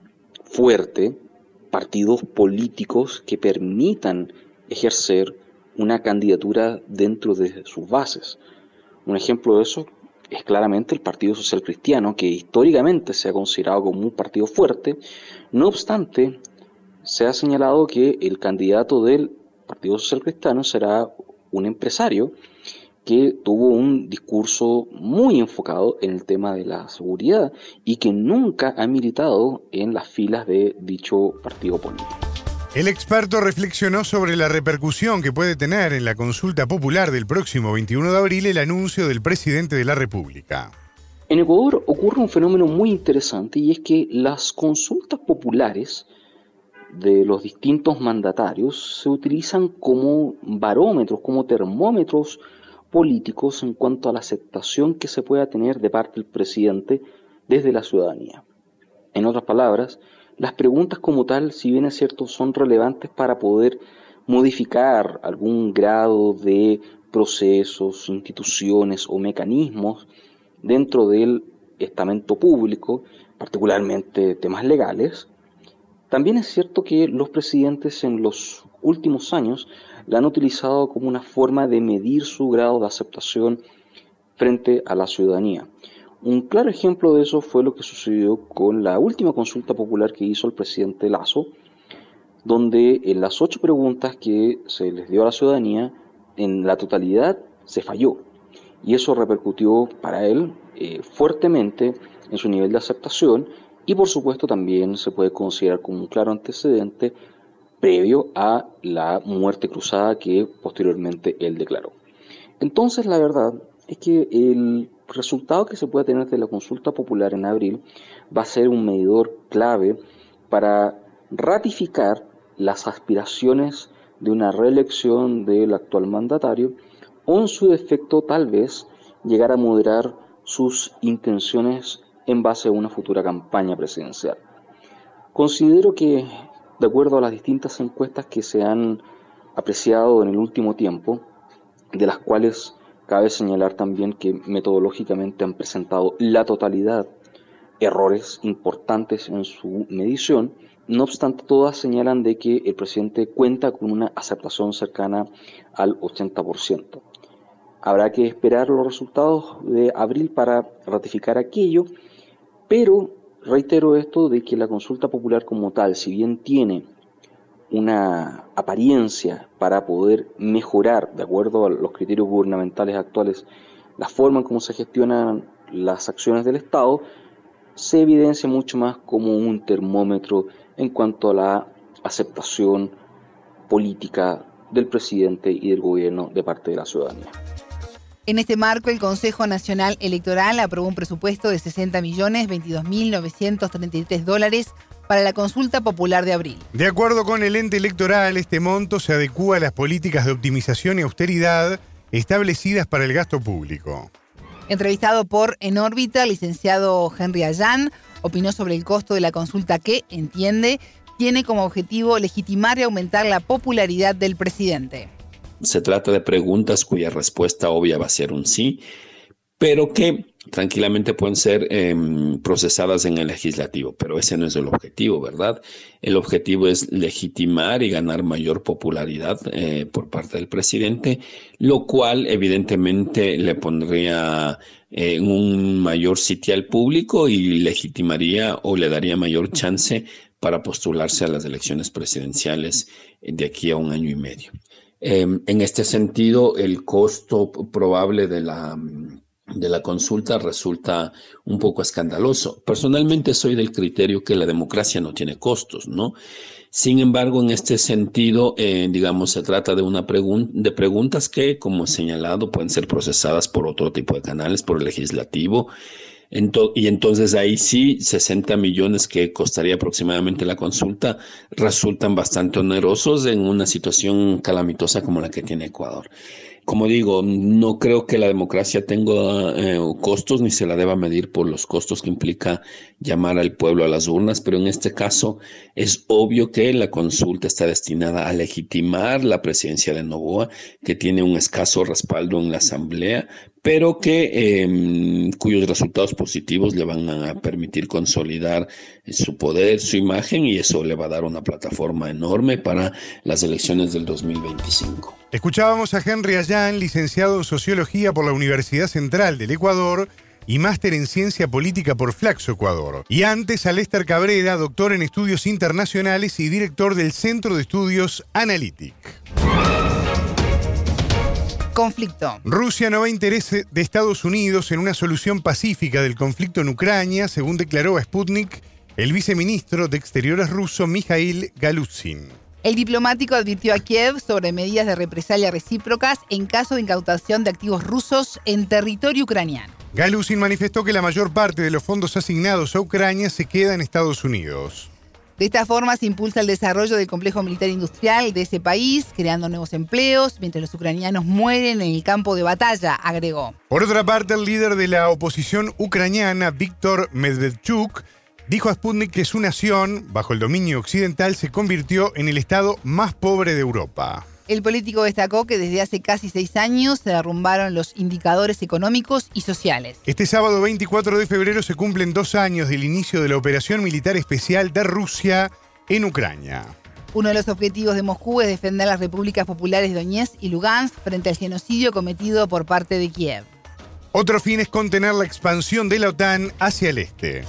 fuerte partidos políticos que permitan ejercer una candidatura dentro de sus bases. Un ejemplo de eso es claramente el Partido Social Cristiano, que históricamente se ha considerado como un partido fuerte. No obstante, se ha señalado que el candidato del Partido Social Cristiano será un empresario que tuvo un discurso muy enfocado en el tema de la seguridad y que nunca ha militado en las filas de dicho partido político. El experto reflexionó sobre la repercusión que puede tener en la consulta popular del próximo 21 de abril el anuncio del presidente de la República. En Ecuador ocurre un fenómeno muy interesante y es que las consultas populares de los distintos mandatarios se utilizan como barómetros, como termómetros políticos en cuanto a la aceptación que se pueda tener de parte del presidente desde la ciudadanía. En otras palabras, las preguntas como tal, si bien es cierto, son relevantes para poder modificar algún grado de procesos, instituciones o mecanismos dentro del estamento público, particularmente temas legales, también es cierto que los presidentes en los últimos años la han utilizado como una forma de medir su grado de aceptación frente a la ciudadanía. Un claro ejemplo de eso fue lo que sucedió con la última consulta popular que hizo el presidente Lazo, donde en las ocho preguntas que se les dio a la ciudadanía, en la totalidad se falló. Y eso repercutió para él eh, fuertemente en su nivel de aceptación y por supuesto también se puede considerar como un claro antecedente previo a la muerte cruzada que posteriormente él declaró. Entonces la verdad es que el resultado que se pueda tener de la consulta popular en abril va a ser un medidor clave para ratificar las aspiraciones de una reelección del actual mandatario o en su defecto tal vez llegar a moderar sus intenciones en base a una futura campaña presidencial. Considero que, de acuerdo a las distintas encuestas que se han apreciado en el último tiempo, de las cuales Cabe señalar también que metodológicamente han presentado la totalidad errores importantes en su medición. No obstante, todas señalan de que el presidente cuenta con una aceptación cercana al 80%. Habrá que esperar los resultados de abril para ratificar aquello, pero reitero esto de que la consulta popular como tal, si bien tiene una apariencia para poder mejorar, de acuerdo a los criterios gubernamentales actuales, la forma en cómo se gestionan las acciones del Estado, se evidencia mucho más como un termómetro en cuanto a la aceptación política del presidente y del gobierno de parte de la ciudadanía. En este marco, el Consejo Nacional Electoral aprobó un presupuesto de 60 millones 22.933 dólares para la consulta popular de abril. De acuerdo con el ente electoral, este monto se adecúa a las políticas de optimización y austeridad establecidas para el gasto público. Entrevistado por En órbita, el licenciado Henry Allan opinó sobre el costo de la consulta que, entiende, tiene como objetivo legitimar y aumentar la popularidad del presidente. Se trata de preguntas cuya respuesta obvia va a ser un sí, pero que tranquilamente pueden ser em, procesadas en el legislativo, pero ese no es el objetivo, ¿verdad? El objetivo es legitimar y ganar mayor popularidad eh, por parte del presidente, lo cual evidentemente le pondría en un mayor sitio al público y legitimaría o le daría mayor chance para postularse a las elecciones presidenciales de aquí a un año y medio. Em, en este sentido, el costo probable de la, de la consulta resulta un poco escandaloso. Personalmente soy del criterio que la democracia no tiene costos, ¿no? Sin embargo, en este sentido, eh, digamos, se trata de una de preguntas que, como he señalado, pueden ser procesadas por otro tipo de canales, por el legislativo, y entonces ahí sí, 60 millones que costaría aproximadamente la consulta resultan bastante onerosos en una situación calamitosa como la que tiene Ecuador. Como digo, no creo que la democracia tenga eh, costos ni se la deba medir por los costos que implica llamar al pueblo a las urnas, pero en este caso es obvio que la consulta está destinada a legitimar la presidencia de Novoa, que tiene un escaso respaldo en la Asamblea, pero que em, cuyos resultados positivos le van a permitir consolidar su poder, su imagen y eso le va a dar una plataforma enorme para las elecciones del 2025. Escuchábamos a Henry Ayán, licenciado en Sociología por la Universidad Central del Ecuador y máster en Ciencia Política por Flaxo Ecuador. Y antes a Lester Cabrera, doctor en Estudios Internacionales y director del Centro de Estudios Analytic. Conflicto. Rusia no ve interés de Estados Unidos en una solución pacífica del conflicto en Ucrania, según declaró a Sputnik el viceministro de Exteriores ruso Mikhail Galuzin. El diplomático advirtió a Kiev sobre medidas de represalia recíprocas en caso de incautación de activos rusos en territorio ucraniano. Galuzin manifestó que la mayor parte de los fondos asignados a Ucrania se queda en Estados Unidos. De esta forma se impulsa el desarrollo del complejo militar industrial de ese país, creando nuevos empleos, mientras los ucranianos mueren en el campo de batalla, agregó. Por otra parte, el líder de la oposición ucraniana, Víctor Medvedchuk, dijo a Sputnik que su nación, bajo el dominio occidental, se convirtió en el estado más pobre de Europa. El político destacó que desde hace casi seis años se derrumbaron los indicadores económicos y sociales. Este sábado 24 de febrero se cumplen dos años del inicio de la operación militar especial de Rusia en Ucrania. Uno de los objetivos de Moscú es defender las repúblicas populares de Donetsk y Lugansk frente al genocidio cometido por parte de Kiev. Otro fin es contener la expansión de la OTAN hacia el este.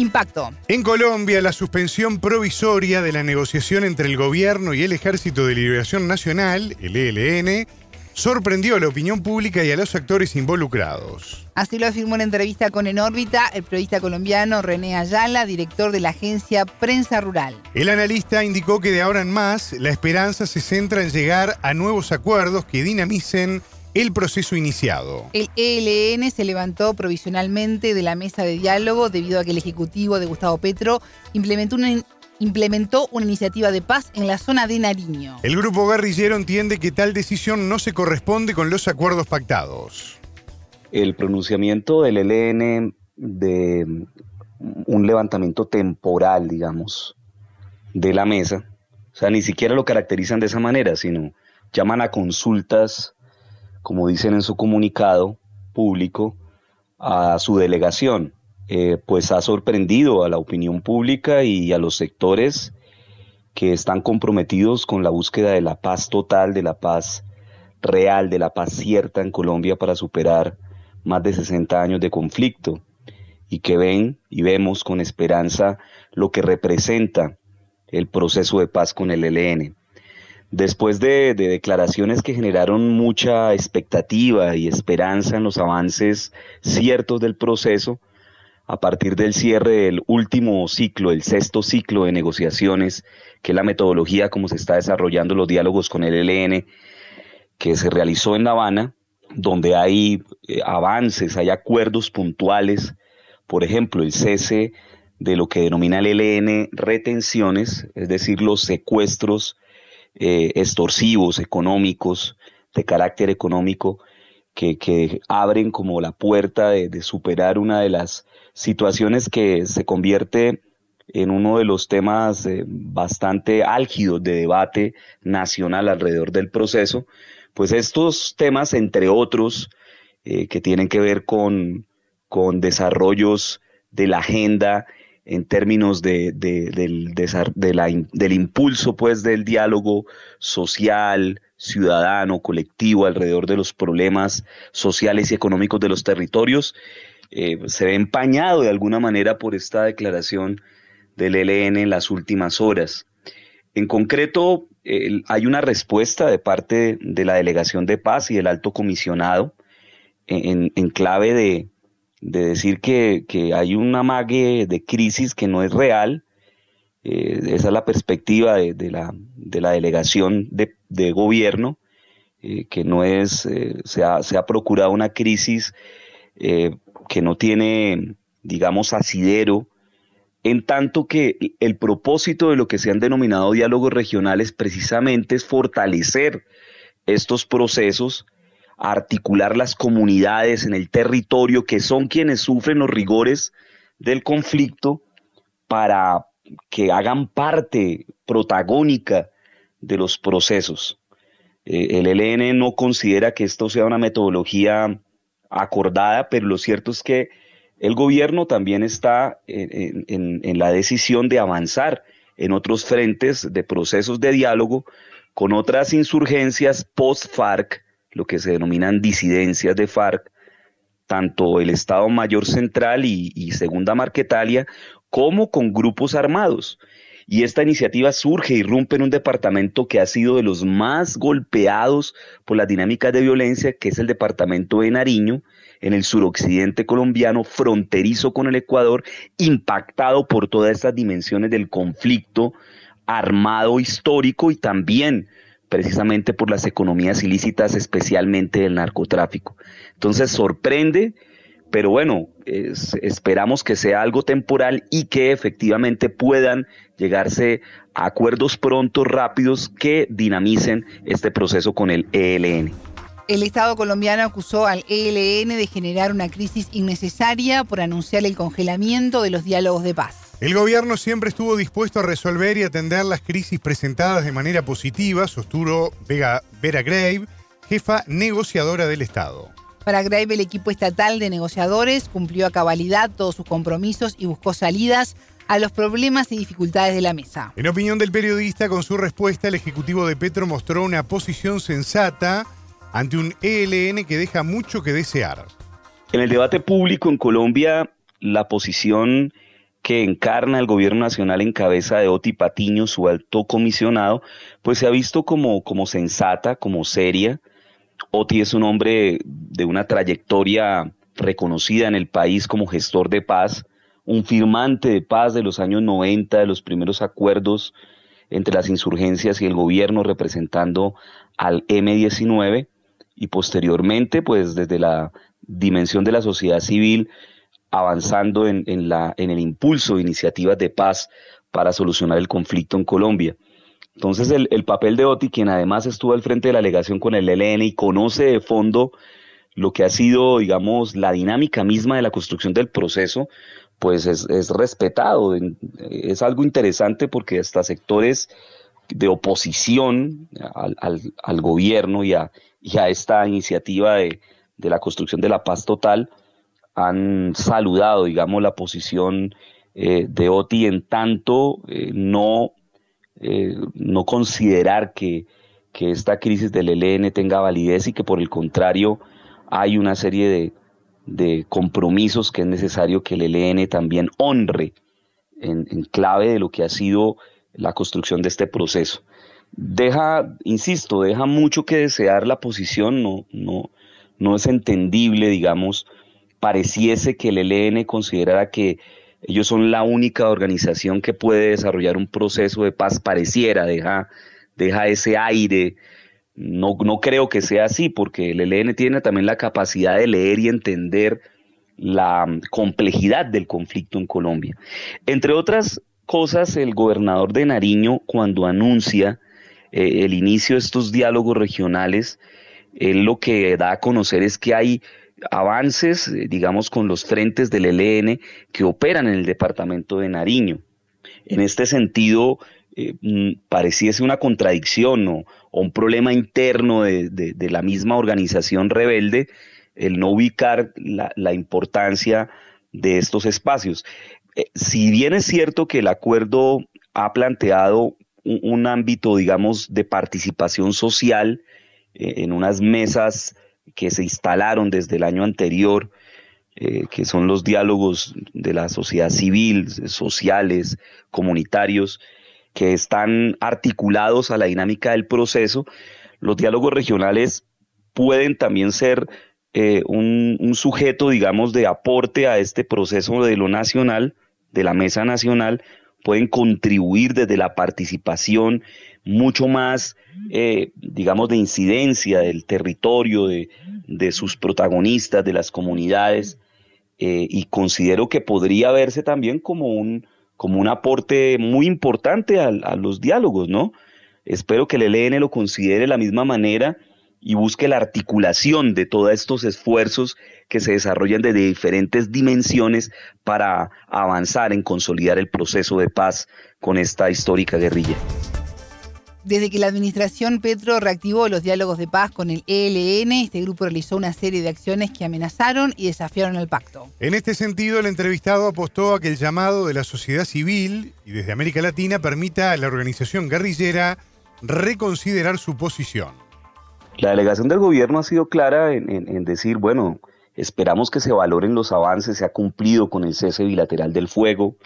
Impacto. En Colombia, la suspensión provisoria de la negociación entre el gobierno y el Ejército de Liberación Nacional, el ELN, sorprendió a la opinión pública y a los actores involucrados. Así lo afirmó en entrevista con En órbita el periodista colombiano René Ayala, director de la agencia Prensa Rural. El analista indicó que de ahora en más la esperanza se centra en llegar a nuevos acuerdos que dinamicen el proceso iniciado. El ELN se levantó provisionalmente de la mesa de diálogo debido a que el Ejecutivo de Gustavo Petro implementó una, implementó una iniciativa de paz en la zona de Nariño. El grupo guerrillero entiende que tal decisión no se corresponde con los acuerdos pactados. El pronunciamiento del ELN de un levantamiento temporal, digamos, de la mesa, o sea, ni siquiera lo caracterizan de esa manera, sino llaman a consultas como dicen en su comunicado público, a su delegación, eh, pues ha sorprendido a la opinión pública y a los sectores que están comprometidos con la búsqueda de la paz total, de la paz real, de la paz cierta en Colombia para superar más de 60 años de conflicto y que ven y vemos con esperanza lo que representa el proceso de paz con el ELN. Después de, declaraciones que generaron mucha expectativa y esperanza en los avances ciertos del proceso, a partir del cierre del último ciclo, el sexto ciclo de negociaciones, que es la metodología como se está desarrollando los diálogos con el ELN, que se realizó en La Habana, donde hay eh, avances, hay acuerdos puntuales, por ejemplo, el cese de lo que denomina el ELN retenciones, es decir, los secuestros eh, extorsivos, económicos, de carácter económico, que, abren como la puerta de, superar una de las situaciones que se convierte en uno de los temas eh, bastante álgidos de debate nacional alrededor del proceso, pues estos temas, entre otros, eh, que tienen que ver con, con desarrollos de la agenda en términos de, del, del impulso pues del diálogo social, ciudadano, colectivo alrededor de los problemas sociales y económicos de los territorios, eh, se ve empañado de alguna manera por esta declaración del ELN en las últimas horas. En concreto, hay una respuesta de parte de la Delegación de Paz y del Alto Comisionado en, clave de, decir que, hay un amague de crisis que no es real. Eh, esa es la perspectiva de, la, delegación de, gobierno, eh, que no es, eh, se ha, se, ha, procurado una crisis que no tiene, digamos, asidero en tanto que el propósito de lo que se han denominado diálogos regionales precisamente es fortalecer estos procesos, articular las comunidades en el territorio que son quienes sufren los rigores del conflicto para que hagan parte protagónica de los procesos. Eh, el ELN no considera que esto sea una metodología acordada, pero lo cierto es que el gobierno también está en, la decisión de avanzar en otros frentes de procesos de diálogo con otras insurgencias post-FARC, lo que se denominan disidencias de FARC, tanto el Estado Mayor Central y, Segunda Marquetalia, como con grupos armados. Y esta iniciativa surge y rompe en un departamento que ha sido de los más golpeados por las dinámicas de violencia, que es el departamento de Nariño, en el suroccidente colombiano, fronterizo con el Ecuador, impactado por todas estas dimensiones del conflicto armado histórico y también precisamente por las economías ilícitas, especialmente del narcotráfico. Entonces sorprende, pero bueno, esperamos que sea algo temporal y que efectivamente puedan llegarse a acuerdos pronto, rápidos, que dinamicen este proceso con el ELN. El Estado colombiano acusó al ELN de generar una crisis innecesaria por anunciar el congelamiento de los diálogos de paz. El gobierno siempre estuvo dispuesto a resolver y atender las crisis presentadas de manera positiva, sostuvo Vega, Vera Grave, jefa negociadora del Estado. Para Grave, el equipo estatal de negociadores cumplió a cabalidad todos sus compromisos y buscó salidas a los problemas y dificultades de la mesa. En opinión del periodista, con su respuesta, el Ejecutivo de Petro mostró una posición sensata ante un ELN que deja mucho que desear. En el debate público en Colombia, la posición que encarna el gobierno nacional en cabeza de Oti Patiño, su alto comisionado, pues se ha visto como, como sensata, como seria. Oti es un hombre de una trayectoria reconocida en el país como gestor de paz, un firmante de paz de los años 90, de los primeros acuerdos entre las insurgencias y el gobierno representando al M-19 y posteriormente, pues desde la dimensión de la sociedad civil, avanzando en, la, en el impulso de iniciativas de paz para solucionar el conflicto en Colombia. Entonces el, papel de Oti, quien además estuvo al frente de la alegación con el ELN y conoce de fondo lo que ha sido, digamos, la dinámica misma de la construcción del proceso, pues es, respetado. Es algo interesante porque hasta sectores de oposición al, gobierno y a, y a esta iniciativa de, la construcción de la paz total han saludado, digamos, la posición eh, de OTI en tanto eh, no, eh, no considerar que, esta crisis del ELN tenga validez y que por el contrario hay una serie de, de compromisos que es necesario que el ELN también honre en, en clave de lo que ha sido la construcción de este proceso. Deja, insisto, deja mucho que desear la posición, no, no, no es entendible, digamos, pareciese que el ELN considerara que ellos son la única organización que puede desarrollar un proceso de paz, pareciera, deja, deja ese aire. No, no creo que sea así, porque el ELN tiene también la capacidad de leer y entender la complejidad del conflicto en Colombia. Entre otras cosas, el gobernador de Nariño, cuando anuncia eh, el inicio de estos diálogos regionales, lo que da a conocer es que hay avances, eh, digamos, con los frentes del ELN que operan en el departamento de Nariño. En este sentido, eh, mm, pareciese una contradicción o, un problema interno de, la misma organización rebelde el no ubicar la, importancia de estos espacios. si bien es cierto que el acuerdo ha planteado un, ámbito, digamos, de participación social eh, en unas mesas que se instalaron desde el año anterior, eh, que son los diálogos de la sociedad civil, sociales, comunitarios. que están articulados a la dinámica del proceso, los diálogos regionales pueden también ser eh, un, un, sujeto, digamos, de aporte a este proceso de lo nacional, de la mesa nacional, pueden contribuir desde la participación mucho más, eh, digamos, de incidencia del territorio, de, de, sus protagonistas, de las comunidades, eh, y considero que podría verse también como un, como un aporte muy importante a, a los diálogos, ¿no? Espero que el ELN lo considere de la misma manera y busque la articulación de todos estos esfuerzos que se desarrollan desde diferentes dimensiones para avanzar en consolidar el proceso de paz con esta histórica guerrilla. Desde que la administración Petro reactivó los diálogos de paz con el ELN, este grupo realizó una serie de acciones que amenazaron y desafiaron el pacto. En este sentido, el entrevistado apostó a que el llamado de la sociedad civil y desde América Latina permita a la organización guerrillera reconsiderar su posición. La delegación del gobierno ha sido clara en, decir, bueno, esperamos que se valoren los avances, se ha cumplido con el cese bilateral del fuego,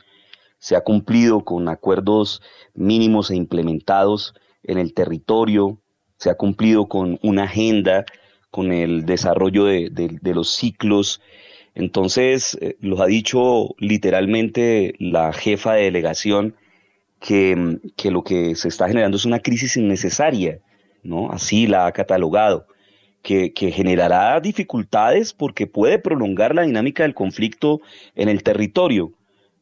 se ha cumplido con acuerdos mínimos e implementados en el territorio, se ha cumplido con una agenda, con el desarrollo de, de, de los ciclos. Entonces, eh, los ha dicho literalmente la jefa de delegación que, que lo que se está generando es una crisis innecesaria ¿no? Así la ha catalogado, que, generará dificultades porque puede prolongar la dinámica del conflicto en el territorio.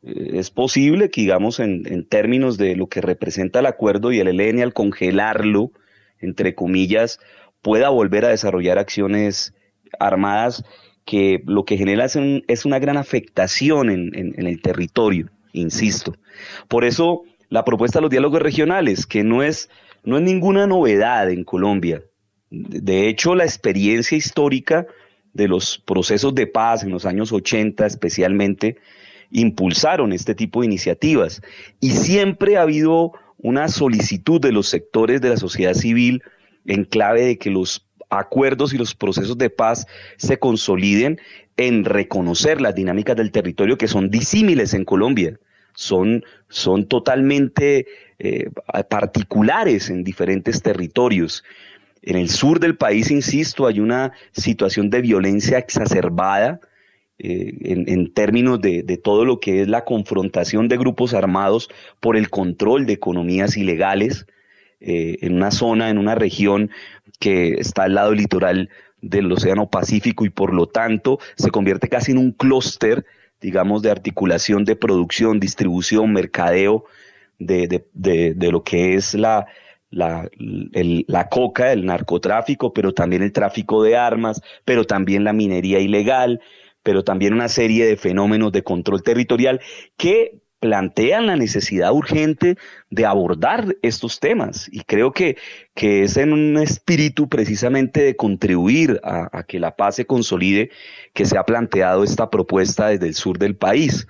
Eh, es posible que, digamos, en, términos de lo que representa el acuerdo y el ELN al congelarlo, entre comillas, pueda volver a desarrollar acciones armadas que lo que genera es, un, es una gran afectación en el territorio, insisto. Por eso, la propuesta de los diálogos regionales, que no es no es ninguna novedad en Colombia. De hecho, la experiencia histórica de los procesos de paz en los años 80 especialmente impulsaron este tipo de iniciativas y siempre ha habido una solicitud de los sectores de la sociedad civil en clave de que los acuerdos y los procesos de paz se consoliden en reconocer las dinámicas del territorio que son disímiles en Colombia son, son totalmente eh, particulares en diferentes territorios. En el sur del país, insisto, hay una situación de violencia exacerbada eh, en, en, términos de, de, todo lo que es la confrontación de grupos armados por el control de economías ilegales eh, en una zona, en una región que está al lado litoral del Océano Pacífico y por lo tanto se convierte casi en un clúster digamos, de articulación de producción, distribución, mercadeo de, de, de, de lo que es la, la, el, la coca, el narcotráfico, pero también el tráfico de armas, pero también la minería ilegal, pero también una serie de fenómenos de control territorial que plantean la necesidad urgente de abordar estos temas y creo que, que es en un espíritu precisamente de contribuir a, que la paz se consolide que se ha planteado esta propuesta desde el sur del país.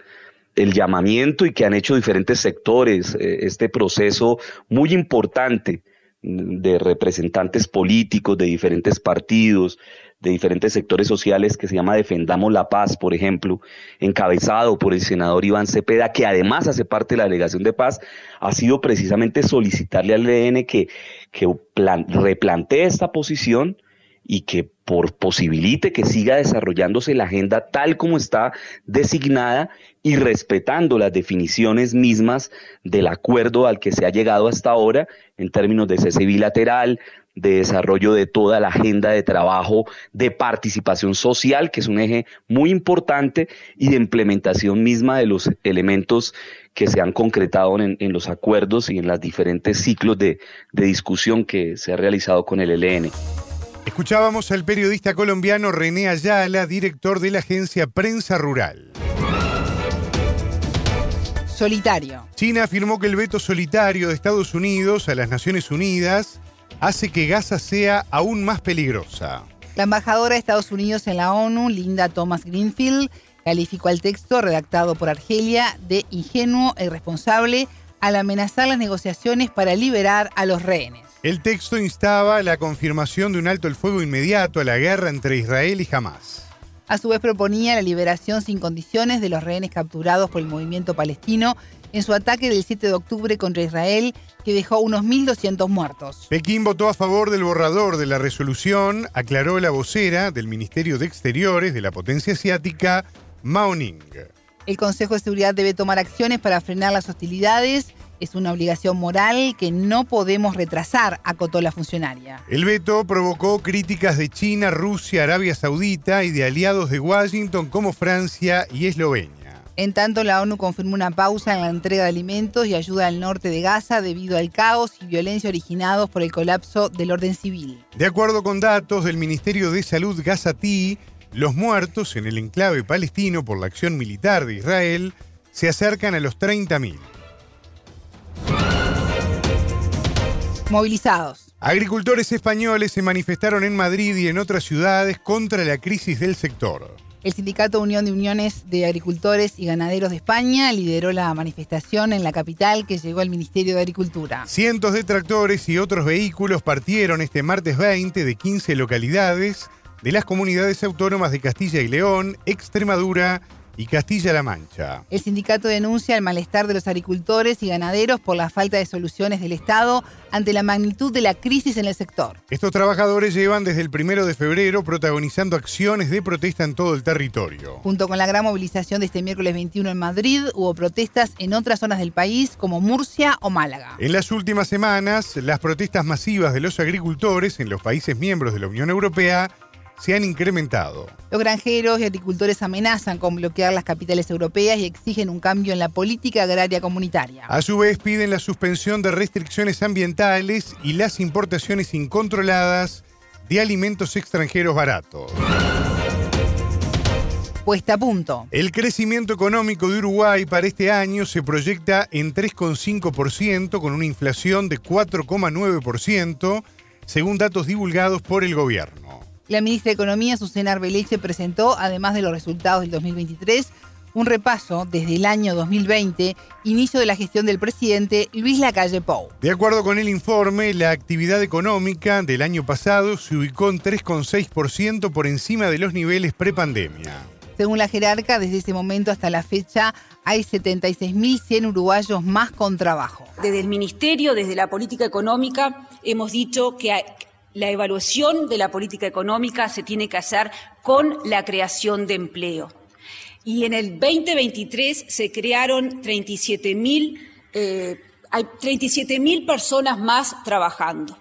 El llamamiento y que han hecho diferentes sectores, eh, este proceso muy importante de representantes políticos de diferentes partidos, de diferentes sectores sociales que se llama Defendamos la Paz, por ejemplo, encabezado por el senador Iván Cepeda, que además hace parte de la delegación de paz, ha sido precisamente solicitarle al EN que, que plan, replantee esta posición y que por posibilite que siga desarrollándose la agenda tal como está designada y respetando las definiciones mismas del acuerdo al que se ha llegado hasta ahora en términos de cese bilateral, de desarrollo de toda la agenda de trabajo, de participación social, que es un eje muy importante, y de implementación misma de los elementos que se han concretado en, los acuerdos y en los diferentes ciclos de, de discusión que se ha realizado con el ELN. Escuchábamos al periodista colombiano René Ayala, director de la agencia Prensa Rural. Solitario. China afirmó que el veto solitario de Estados Unidos a las Naciones Unidas hace que Gaza sea aún más peligrosa. La embajadora de Estados Unidos en la ONU, Linda Thomas Greenfield, calificó el texto redactado por Argelia de ingenuo e irresponsable al amenazar las negociaciones para liberar a los rehenes. El texto instaba la confirmación de un alto el fuego inmediato a la guerra entre Israel y Hamas. A su vez proponía la liberación sin condiciones de los rehenes capturados por el movimiento palestino en su ataque del 7 de octubre contra Israel, que dejó unos 1.200 muertos. Pekín votó a favor del borrador de la resolución, aclaró la vocera del Ministerio de Exteriores de la potencia asiática, Mao Ning. El Consejo de Seguridad debe tomar acciones para frenar las hostilidades. Es una obligación moral que no podemos retrasar, acotó la funcionaria. El veto provocó críticas de China, Rusia, Arabia Saudita y de aliados de Washington como Francia y Eslovenia. En tanto, la ONU confirmó una pausa en la entrega de alimentos y ayuda al norte de Gaza debido al caos y violencia originados por el colapso del orden civil. De acuerdo con datos del Ministerio de Salud gazatí, los muertos en el enclave palestino por la acción militar de Israel se acercan a los 30.000. Movilizados. Agricultores españoles se manifestaron en Madrid y en otras ciudades contra la crisis del sector. El Sindicato Unión de Uniones de Agricultores y Ganaderos de España lideró la manifestación en la capital que llegó al Ministerio de Agricultura. Cientos de tractores y otros vehículos partieron este martes 20 de 15 localidades de las comunidades autónomas de Castilla y León, Extremadura y Castilla-La Mancha. El sindicato denuncia el malestar de los agricultores y ganaderos por la falta de soluciones del Estado ante la magnitud de la crisis en el sector. Estos trabajadores llevan desde el primero de febrero protagonizando acciones de protesta en todo el territorio. Junto con la gran movilización de este miércoles 21 en Madrid, hubo protestas en otras zonas del país como Murcia o Málaga. En las últimas semanas, las protestas masivas de los agricultores en los países miembros de la Unión Europea se han incrementado. Los granjeros y agricultores amenazan con bloquear las capitales europeas y exigen un cambio en la política agraria comunitaria. A su vez piden la suspensión de restricciones ambientales y las importaciones incontroladas de alimentos extranjeros baratos. Puesta a punto. El crecimiento económico de Uruguay para este año se proyecta en 3,5% con una inflación de 4,9%, según datos divulgados por el gobierno. La ministra de Economía, Susana Arbeleche, presentó, además de los resultados del 2023, un repaso desde el año 2020, inicio de la gestión del presidente Luis Lacalle Pou. De acuerdo con el informe, la actividad económica del año pasado se ubicó en 3,6% por encima de los niveles prepandemia. Según la jerarca, desde ese momento hasta la fecha hay 76.100 uruguayos más con trabajo. Desde el Ministerio, desde la política económica, hemos dicho que hay, la evaluación de la política económica se tiene que hacer con la creación de empleo. Y en el 2023 se crearon 37 mil, eh, hay 37 mil personas más trabajando.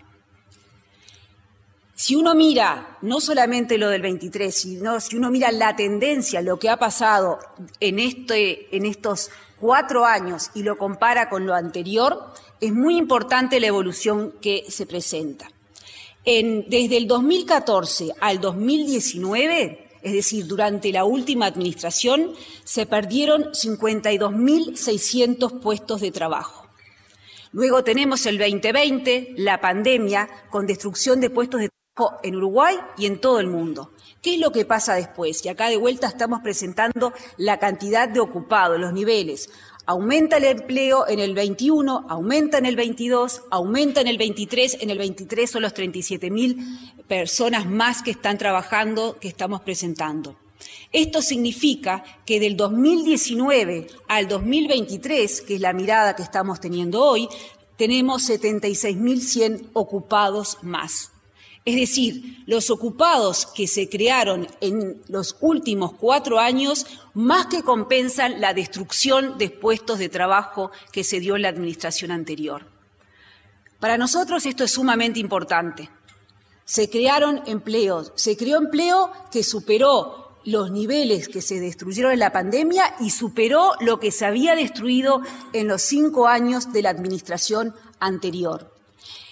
Si uno mira no solamente lo del 23, sino si uno mira la tendencia, lo que ha pasado este, en estos cuatro años y lo compara con lo anterior, es muy importante la evolución que se presenta desde el 2014 al 2019, es decir, durante la última administración, se perdieron 52.600 puestos de trabajo. Luego tenemos el 2020, la pandemia, con destrucción de puestos de trabajo en Uruguay y en todo el mundo. ¿Qué es lo que pasa después? Y acá de vuelta estamos presentando la cantidad de ocupados, los niveles. Aumenta el empleo en el 21, aumenta en el 22, aumenta en el 23. En el 23 son los 37 mil personas más que están trabajando, que estamos presentando. Esto significa que del 2019 al 2023, que es la mirada que estamos teniendo hoy, tenemos 76.100 ocupados más. Es decir, los ocupados que se crearon en los últimos cuatro años más que compensan la destrucción de puestos de trabajo que se dio en la administración anterior. Para nosotros esto es sumamente importante. Se crearon empleos, se creó empleo que superó los niveles que se destruyeron en la pandemia y superó lo que se había destruido en los cinco años de la administración anterior.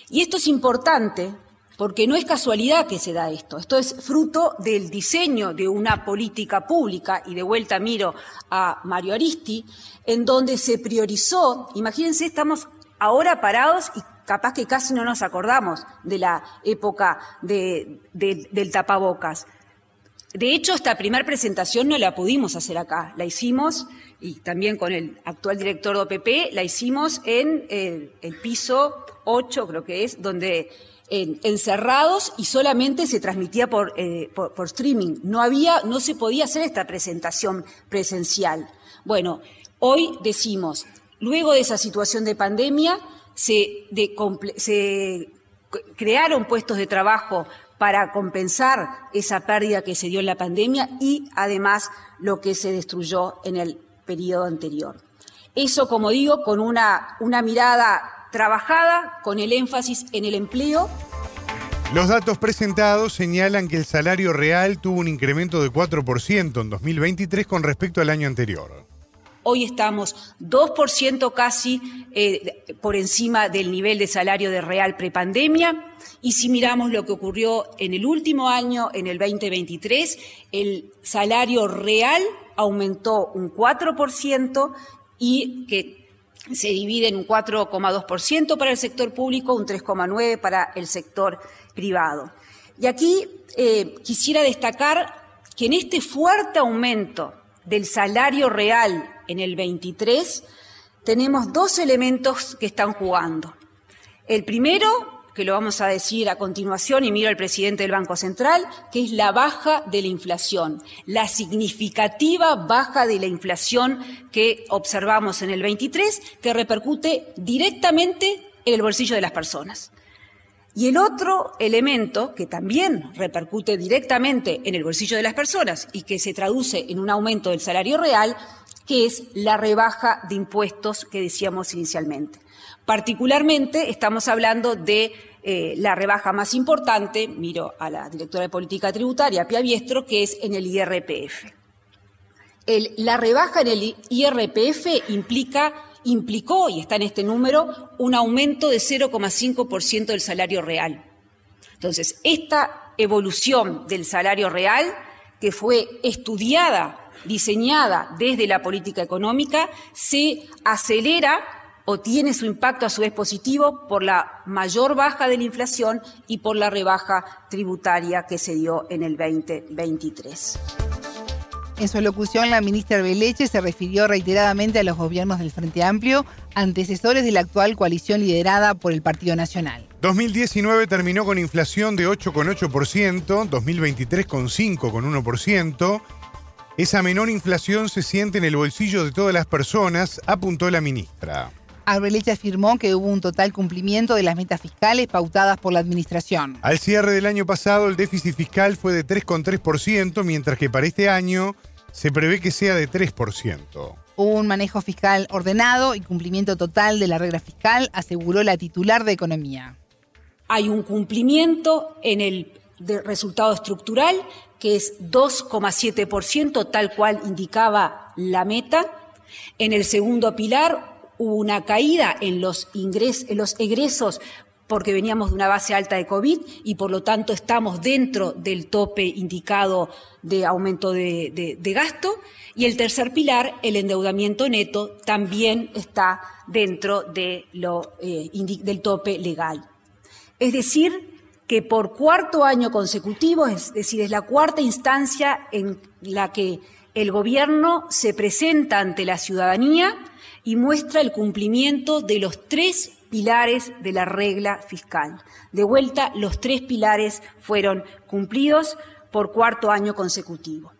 Y esto es importante porque no es casualidad que se da esto, esto es fruto del diseño de una política pública, y de vuelta miro a Mario Aristi, en donde se priorizó, imagínense, estamos ahora parados y capaz que casi no nos acordamos de la época del tapabocas. de hecho, esta primera presentación no la pudimos hacer acá, la hicimos, y también con el actual director de OPP, la hicimos en eh, el piso 8, creo que es, donde encerrados y solamente se transmitía eh, por, streaming. No había, no se podía hacer esta presentación presencial. Bueno, hoy decimos, luego de esa situación de pandemia, se, se crearon puestos de trabajo para compensar esa pérdida que se dio en la pandemia y además lo que se destruyó en el periodo anterior. Eso, como digo, con una, una mirada trabajada con el énfasis en el empleo. Los datos presentados señalan que el salario real tuvo un incremento de 4% en 2023 con respecto al año anterior. Hoy estamos 2% casi eh, por encima del nivel de salario de real prepandemia. Y si miramos lo que ocurrió en el último año, en el 2023, el salario real aumentó un 4% y que se divide en un 4,2% para el sector público, un 3,9% para el sector privado. Y aquí eh, quisiera destacar que en este fuerte aumento del salario real en el 23, tenemos dos elementos que están jugando. El primero que lo vamos a decir a continuación, y miro al presidente del Banco Central, que es la baja de la inflación, la significativa baja de la inflación que observamos en el 23, que repercute directamente en el bolsillo de las personas. Y el otro elemento que también repercute directamente en el bolsillo de las personas y que se traduce en un aumento del salario real, que es la rebaja de impuestos que decíamos inicialmente. Particularmente estamos hablando de eh, la rebaja más importante, miro a la directora de Política Tributaria, Pia Biestro, que es en el IRPF. la rebaja en el IRPF implica, implicó, y está en este número, un aumento de 0,5% del salario real. Entonces, esta evolución del salario real, que fue estudiada, diseñada desde la política económica, se acelera o tiene su impacto a su vez positivo por la mayor baja de la inflación y por la rebaja tributaria que se dio en el 2023. En su locución, la ministra Beleche se refirió reiteradamente a los gobiernos del Frente Amplio, antecesores de la actual coalición liderada por el Partido Nacional. 2019 terminó con inflación de 8,8%, 2023 con 5,1%. Esa menor inflación se siente en el bolsillo de todas las personas, apuntó la ministra. Arbeleche afirmó que hubo un total cumplimiento de las metas fiscales pautadas por la administración. Al cierre del año pasado, el déficit fiscal fue de 3,3%, mientras que para este año se prevé que sea de 3%. Hubo un manejo fiscal ordenado y cumplimiento total de la regla fiscal, aseguró la titular de Economía. Hay un cumplimiento en el resultado estructural, que es 2,7%, tal cual indicaba la meta. En el segundo pilar hubo una caída en los, ingresos, en los egresos porque veníamos de una base alta de COVID y por lo tanto estamos dentro del tope indicado de aumento de, gasto. Y el tercer pilar, el endeudamiento neto, también está dentro de lo, eh, del tope legal. Es decir, que por cuarto año consecutivo, es decir, es la cuarta instancia en la que el gobierno se presenta ante la ciudadanía y muestra el cumplimiento de los tres pilares de la regla fiscal. De vuelta, los tres pilares fueron cumplidos por cuarto año consecutivo.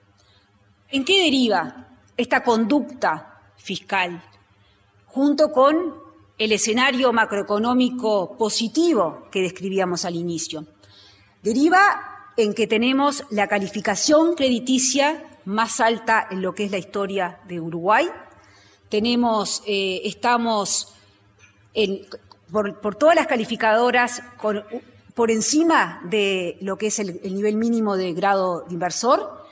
¿En qué deriva esta conducta fiscal? Junto con el escenario macroeconómico positivo que describíamos al inicio. Deriva en que tenemos la calificación crediticia más alta en lo que es la historia de Uruguay, tenemos, eh, estamos por, todas las calificadoras por encima de lo que es el, nivel mínimo de grado de inversor.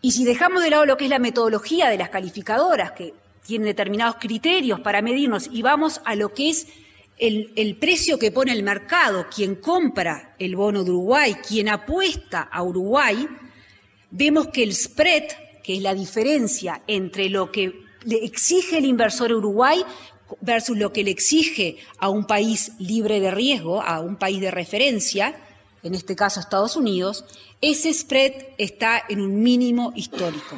Y si dejamos de lado lo que es la metodología de las calificadoras, que tienen determinados criterios para medirnos, y vamos a lo que es el, el, precio que pone el mercado, quien compra el bono de Uruguay, quien apuesta a Uruguay, vemos que el spread, que es la diferencia entre lo que le exige el inversor Uruguay versus lo que le exige a un país libre de riesgo, a un país de referencia, en este caso Estados Unidos, ese spread está en un mínimo histórico.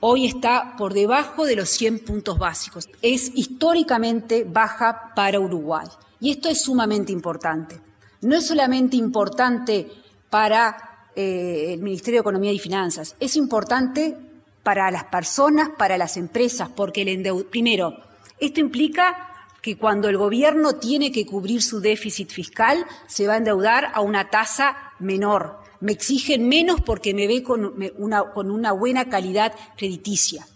Hoy está por debajo de los 100 puntos básicos. Es históricamente baja para Uruguay. Y esto es sumamente importante. No es solamente importante para eh, el Ministerio de Economía y Finanzas, es importante para las personas, para las empresas, porque el primero, esto implica que cuando el gobierno tiene que cubrir su déficit fiscal, se va a endeudar a una tasa menor. Me exigen menos porque me ve con una, con una buena calidad crediticia.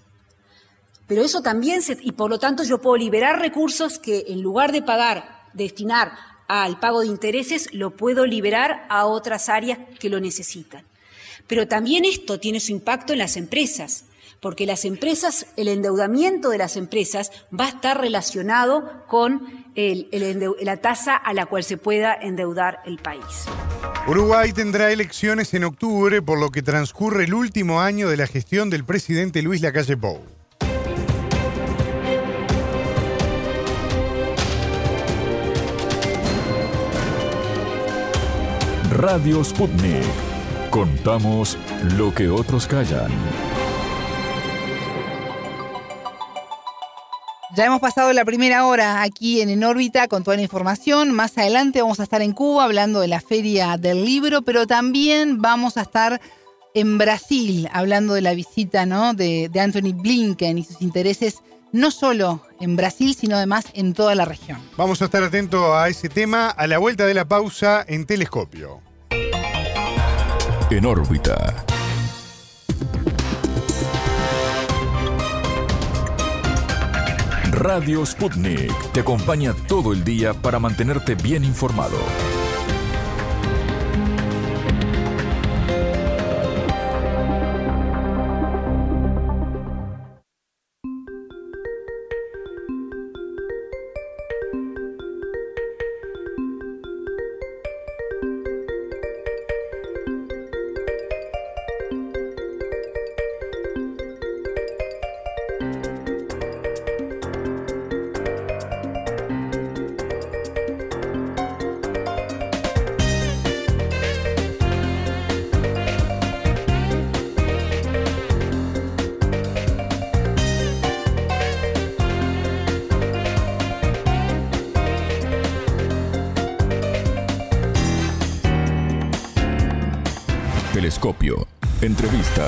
Pero eso también, se, y por lo tanto yo puedo liberar recursos que en lugar de pagar, destinar al pago de intereses, lo puedo liberar a otras áreas que lo necesitan. Pero también esto tiene su impacto en las empresas porque las empresas, el endeudamiento de las empresas va a estar relacionado con la tasa a la cual se pueda endeudar el país. Uruguay tendrá elecciones en octubre, por lo que transcurre el último año de la gestión del presidente Luis Lacalle Pou. Radio Sputnik. Contamos lo que otros callan. Ya hemos pasado la primera hora aquí en En órbita con toda la información. Más adelante vamos a estar en Cuba hablando de la feria del libro, pero también vamos a estar en Brasil hablando de la visita ¿no? de, de Anthony Blinken y sus intereses no solo en Brasil, sino además en toda la región. Vamos a estar atentos a ese tema a la vuelta de la pausa en Telescopio. En órbita. Radio Sputnik te acompaña todo el día para mantenerte bien informado.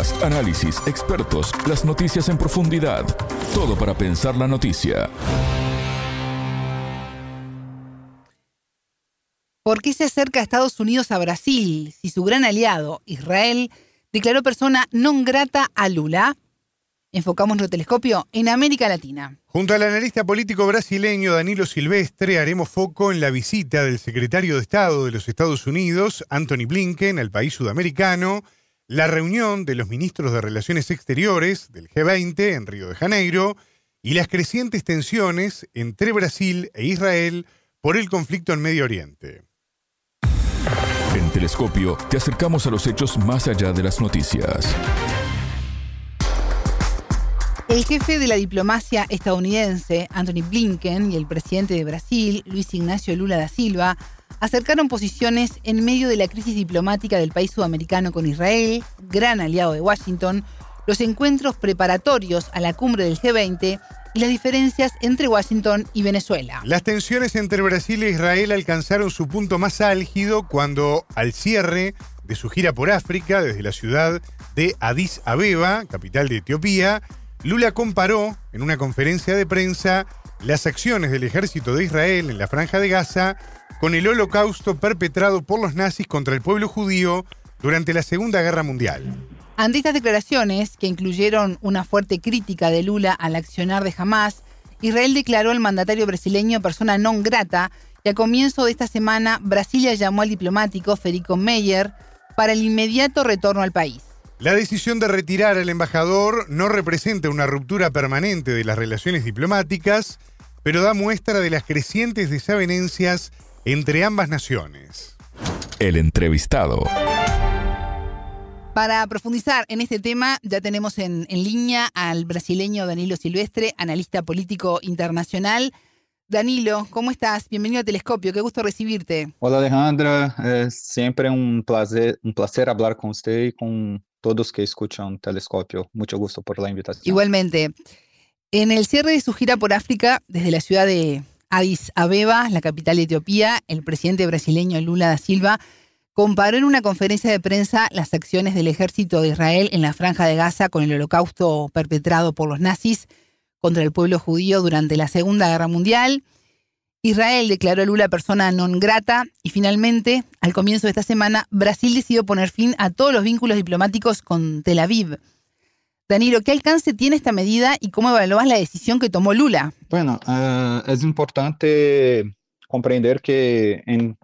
Entrevistas, análisis, expertos, las noticias en profundidad. Todo para pensar la noticia. ¿Por qué se acerca Estados Unidos a Brasil si su gran aliado, Israel, declaró persona non grata a Lula? Enfocamos nuestro telescopio en América Latina. Junto al analista político brasileño Danilo Silvestre haremos foco en la visita del secretario de Estado de los Estados Unidos, Anthony Blinken, al país sudamericano, la reunión de los ministros de Relaciones Exteriores del G20 en Río de Janeiro y las crecientes tensiones entre Brasil e Israel por el conflicto en Medio Oriente. En Telescopio te acercamos a los hechos más allá de las noticias. El jefe de la diplomacia estadounidense, Anthony Blinken, y el presidente de Brasil, Luis Ignacio Lula da Silva, acercaron posiciones en medio de la crisis diplomática del país sudamericano con Israel, gran aliado de Washington, los encuentros preparatorios a la cumbre del G20 y las diferencias entre Washington y Venezuela. Las tensiones entre Brasil e Israel alcanzaron su punto más álgido cuando, al cierre de su gira por África desde la ciudad de Addis Abeba, capital de Etiopía, Lula comparó en una conferencia de prensa las acciones del ejército de Israel en la franja de Gaza con el holocausto perpetrado por los nazis contra el pueblo judío durante la Segunda Guerra Mundial. Ante estas declaraciones, que incluyeron una fuerte crítica de Lula al accionar de Hamas, Israel declaró al mandatario brasileño persona non grata y a comienzo de esta semana Brasilia llamó al diplomático Federico Meyer para el inmediato retorno al país. La decisión de retirar al embajador no representa una ruptura permanente de las relaciones diplomáticas, pero da muestra de las crecientes desavenencias entre ambas naciones. El entrevistado. Para profundizar en este tema, ya tenemos en, en línea al brasileño Danilo Silvestre, analista político internacional. Danilo, ¿cómo estás? Bienvenido a Telescopio, qué gusto recibirte. Hola Alejandra, es siempre un placer, un placer hablar con usted y con todos que escuchan Telescopio. Mucho gusto por la invitación. Igualmente. En el cierre de su gira por África, desde la ciudad de Addis Abeba, la capital de Etiopía, el presidente brasileño Lula da Silva comparó en una conferencia de prensa las acciones del ejército de Israel en la franja de Gaza con el holocausto perpetrado por los nazis contra el pueblo judío durante la Segunda Guerra Mundial. Israel declaró a Lula persona non grata y finalmente, al comienzo de esta semana, Brasil decidió poner fin a todos los vínculos diplomáticos con Tel Aviv. Danilo, ¿qué alcance tiene esta medida y cómo evalúas la decisión que tomó Lula? Bueno, uh, es importante comprender que en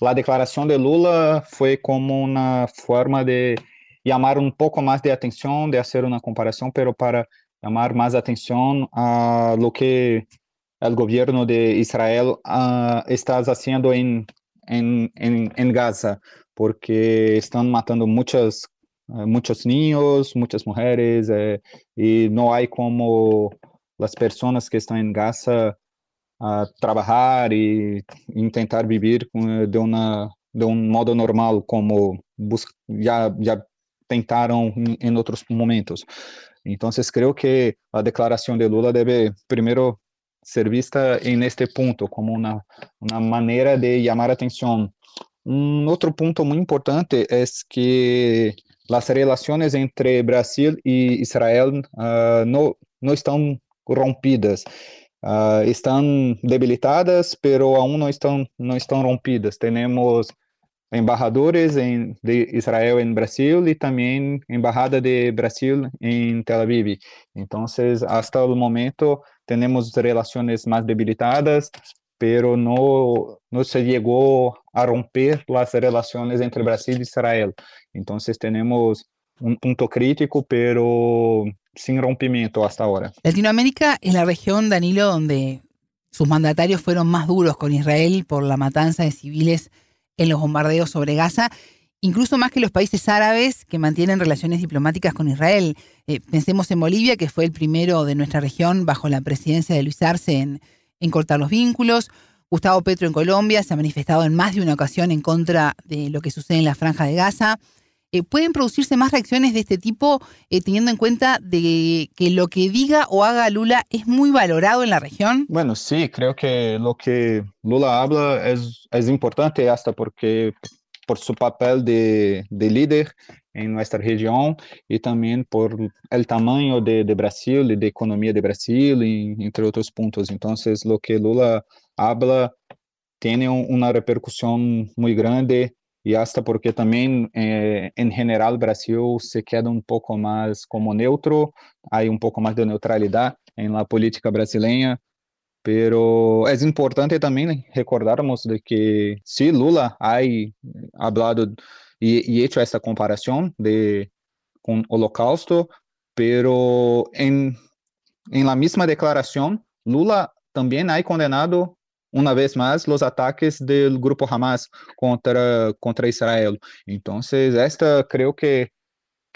la declaración de Lula fue como una forma de llamar un poco más de atención, de hacer una comparación, pero para llamar más atención a lo que el gobierno de Israel uh, está haciendo en, en, en, en, Gaza, porque están matando muchas, uh, muchos niños, muchas mujeres, eh, y no hay como las personas que están en Gaza uh, trabajar y intentar vivir de, una, de un modo normal, como ya, ya tentaron en otros momentos. Entonces creo que la declaración de Lula debe primero ser vista en este punto como una, una manera de llamar atención. Un otro punto muy importante es que las relaciones entre Brasil y Israel uh, no, no están rompidas. Uh, están debilitadas, pero aún no están, no están rompidas. Tenemos embajadores en, de Israel en Brasil y también embajada de Brasil en Tel Aviv. Entonces, hasta el momento tenemos relaciones más debilitadas, pero no, se llegó a romper las relaciones entre Brasil y Israel. Entonces, tenemos un punto crítico, pero sin rompimiento hasta ahora. Latinoamérica es la región, Danilo, donde sus mandatarios fueron más duros con Israel por la matanza de civiles en los bombardeos sobre Gaza, incluso más que los países árabes que mantienen relaciones diplomáticas con Israel. Eh, pensemos en Bolivia, que fue el primero de nuestra región bajo la presidencia de Luis Arce en cortar los vínculos. Gustavo Petro en Colombia se ha manifestado en más de una ocasión en contra de lo que sucede en la franja de Gaza. Eh, ¿Pueden producirse más reacciones de este tipo eh, teniendo en cuenta de que lo que diga o haga Lula es muy valorado en la región? Bueno, sí, creo que lo que Lula habla es, es importante hasta porque por su papel de, de, líder en nuestra región y también por el tamaño de, de Brasil y de economía de Brasil, y, entre otros puntos. Entonces, lo que Lula habla tiene una repercusión muy grande y hasta porque también eh, en general Brasil se queda un poco más como neutro, hay un poco más de neutralidad en la política brasileña, pero es importante también recordarnos de que sí, Lula ha hablado y, y hecho esta comparación de, con holocausto, pero en, en la misma declaración, Lula también ha condenado una vez más los ataques del grupo Hamas contra, contra Israel. Entonces, esta creo que,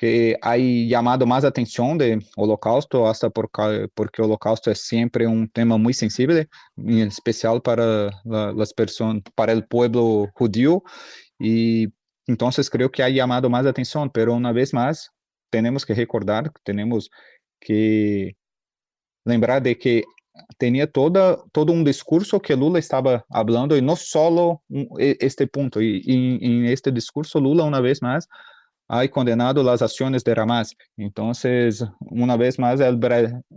que ha llamado más atención de holocausto, hasta porque, porque holocausto es siempre un tema muy sensible, en especial para la, las personas, para el pueblo judío. Y entonces creo que ha llamado más atención, pero una vez más, tenemos que recordar, tenemos que lembrar de que tenía toda, todo un discurso que Lula estaba hablando y no solo este punto. Y, en este discurso Lula una vez más ha condenado las acciones de Hamas. Entonces, una vez más, el,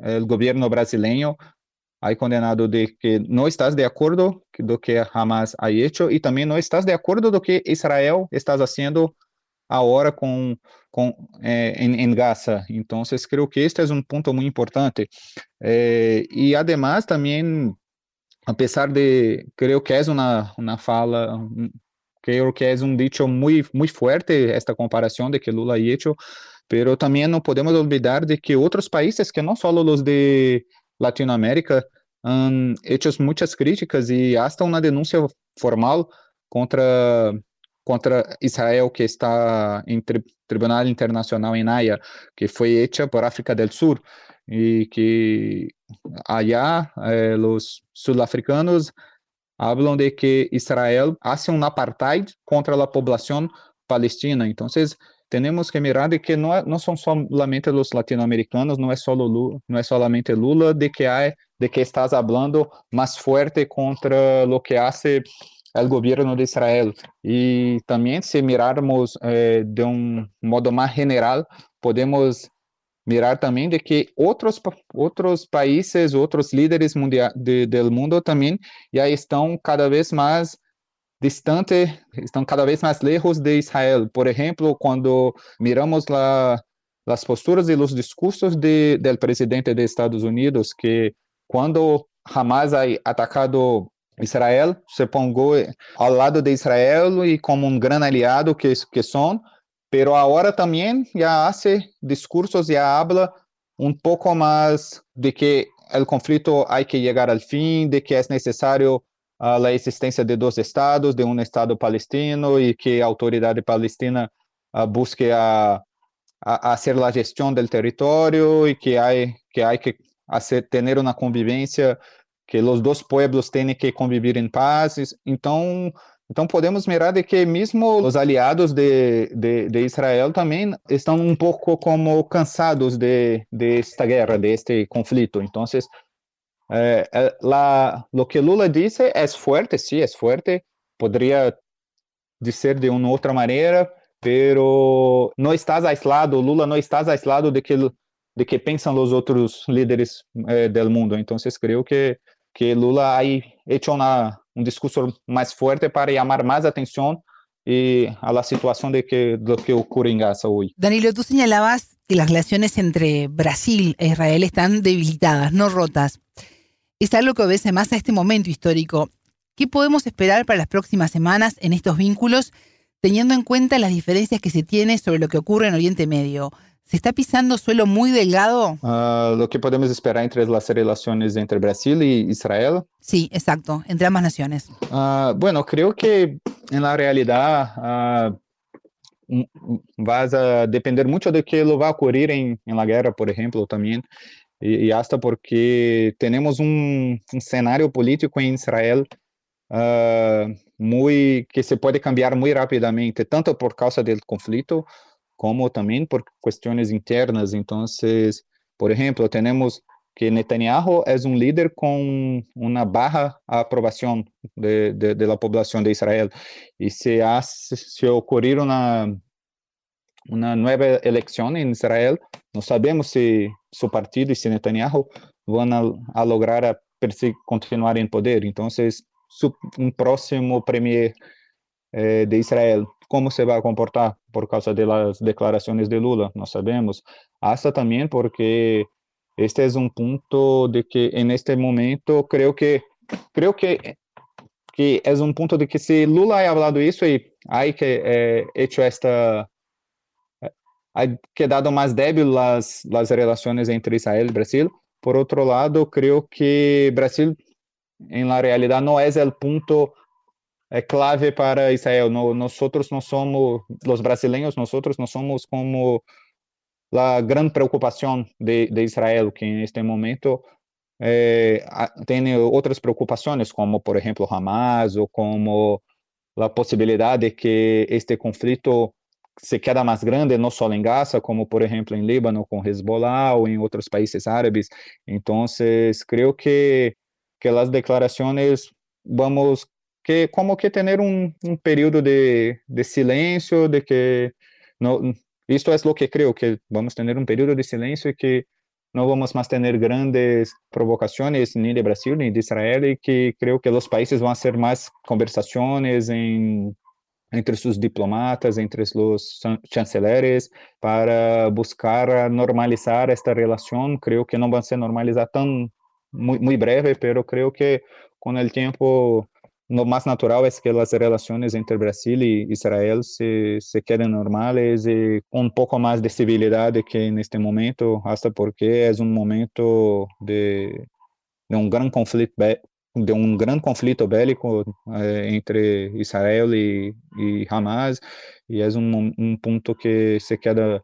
el gobierno brasileño ha condenado de que no estás de acuerdo lo que Hamas ha hecho y también no estás de acuerdo lo que Israel está haciendo ahora con, con eh, en, en, Gaza. Entonces, creo que este es un punto muy importante. Eh, y además, también, a pesar de, creo que es una, una fala, creo que es un dicho muy, muy fuerte esta comparación de que Lula ha hecho, pero también no podemos olvidar de que otros países, que no solo los de Latinoamérica, han hecho muchas críticas y hasta una denuncia formal contra contra Israel que está em tri Tribunal Internacional em Haia, que foi hecha por África del Sur. y que allá eh, los sudafricanos hablan de que Israel hace un apartheid contra la población palestina. Entonces, tenemos que mirar de que no, no son solamente los latinoamericanos, no es, solo Lula, no es solamente Lula, de que, hay, de que estás hablando más fuerte contra lo que hace el gobierno de Israel. Y también si mirarmos eh, de un modo más general, podemos mirar também de que outros, outros países, outros líderes mundial, de, do mundo também já estão cada vez mais distante, estão cada vez mais lejos de Israel. Por exemplo, quando miramos lá as posturas e os discursos de, do presidente dos Estados Unidos, que quando Hamas ha atacado Israel, se pongou ao lado de Israel e como um grande aliado que, que são, pero ahora también ya hace discursos, ya habla un poco más de que el conflicto hay que llegar al fin, de que es necesario uh, la existencia de dos estados, de un estado palestino y que la autoridad palestina uh, busque a, a, hacer la gestión del territorio y que hay que, hay que hacer, tener una convivencia, que los dos pueblos tienen que convivir en paz. Entonces, Então podemos mirar de que mesmo os aliados de, de, de Israel também estão um pouco como cansados de, de esta guerra, de este conflito. Então, eh, la, lo que Lula disse é forte, sim, é forte. Poderia dizer de uma outra maneira, pero não estás aislado, Lula não estás aislado de que de que pensam os outros líderes eh, do mundo. Então, creio que que Lula ha hecho una, un discurso más fuerte para llamar más atención y a la situación de que, lo que ocurre en Gaza hoy. Danilo, tú señalabas que las relaciones entre Brasil e Israel están debilitadas, no rotas. Es algo que obedece más a este momento histórico. ¿Qué podemos esperar para las próximas semanas en estos vínculos, teniendo en cuenta las diferencias que se tiene sobre lo que ocurre en Oriente Medio? ¿Se está pisando suelo muy delgado? Uh, lo que podemos esperar entre las relaciones entre Brasil y Israel. Sí, exacto, entre ambas naciones. Uh, bueno, creo que en la realidad uh, vas a depender mucho de qué lo va a ocurrir en, en la guerra, por ejemplo, también. Y, y hasta porque tenemos un, un, escenario político en Israel muy que se puede cambiar muy rápidamente, tanto por causa del conflicto como também por questões internas. Então, por exemplo, temos que Netanyahu é um líder com uma barra aprovação de, de, de, la população de Israel. E se, hace, se ocorrer uma, uma nova eleição em Israel, não sabemos se seu partido e se Netanyahu vão a, a lograr a continuar em poder. Então, um próximo premier eh, de Israel como se vai comportar por causa das declarações de Lula, não sabemos. Hasta também porque este é um ponto de que en este momento creo que creo que que é um ponto de que se Lula ha hablado isso e hay que eh, hecho esta ha quedado mais débil as las relações entre Israel e Brasil. Por outro lado, creo que Brasil en la realidad no es el punto é clave para Israel. No, nosotros não somos, os brasileiros, nosotros não somos como a grande preocupação de, de Israel, que em este momento eh, tem outras preocupações, como, por exemplo, Hamas, ou como a possibilidade de que este conflito se queda mais grande, não só em Gaza, como, por exemplo, em Líbano, com Hezbollah, ou em outros países árabes. Então, creio que, que as declarações vamos que como que ter um, um período de, de silêncio, de que isto é o que creio que vamos ter um período de silêncio e que não vamos mais ter grandes provocações nem de Brasil nem de Israel e que creio que os países vão ser mais conversações em entre seus diplomatas, entre os chanceleres, para buscar normalizar esta relação. Creio que não vai ser normalizada tão muito, muito breve, pero creio que com o tempo lo más natural es que las relaciones entre Brasil y Israel se, se queden normales y un poco más de civilidad que en este momento, hasta porque es un momento de, de un gran conflicto de un gran conflicto bélico eh, entre Israel y, y, Hamas y es un, un, punto que se queda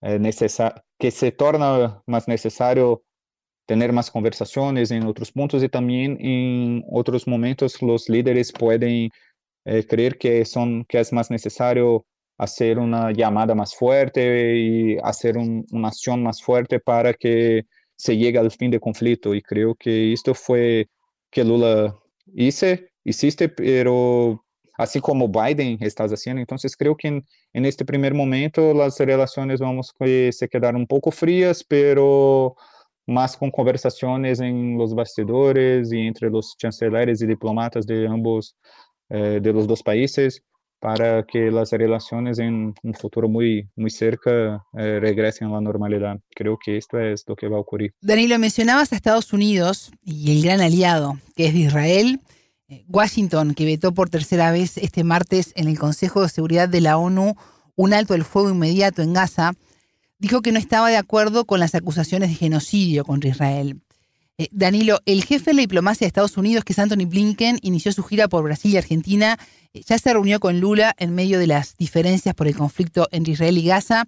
eh, que se torna más necesario tener más conversaciones en otros puntos y también en otros momentos los líderes pueden eh, creer que, son, que es más necesario hacer una llamada más fuerte y hacer una acción más fuerte para que se llegue al fin del conflicto. Y creo que esto fue que Lula hice, hiciste, pero así como Biden está haciendo. Entonces creo que en, este primer momento las relaciones vamos a se quedar un poco frías, pero más con conversaciones en los bastidores y entre los chanceleres y diplomatas de ambos, eh, de los dos países, para que las relaciones en un futuro muy, muy cerca eh, regresen a la normalidad. Creo que esto es lo que va a ocurrir. Danilo, mencionabas a Estados Unidos y el gran aliado que es de Israel. Eh, Washington, que vetó por tercera vez este martes en el Consejo de Seguridad de la ONU un alto del fuego inmediato en Gaza, dijo que no estaba de acuerdo con las acusaciones de genocidio contra Israel. Eh, Danilo, el jefe de la diplomacia de Estados Unidos, que es Anthony Blinken, inició su gira por Brasil y Argentina. Eh, ya se reunió con Lula en medio de las diferencias por el conflicto entre Israel y Gaza.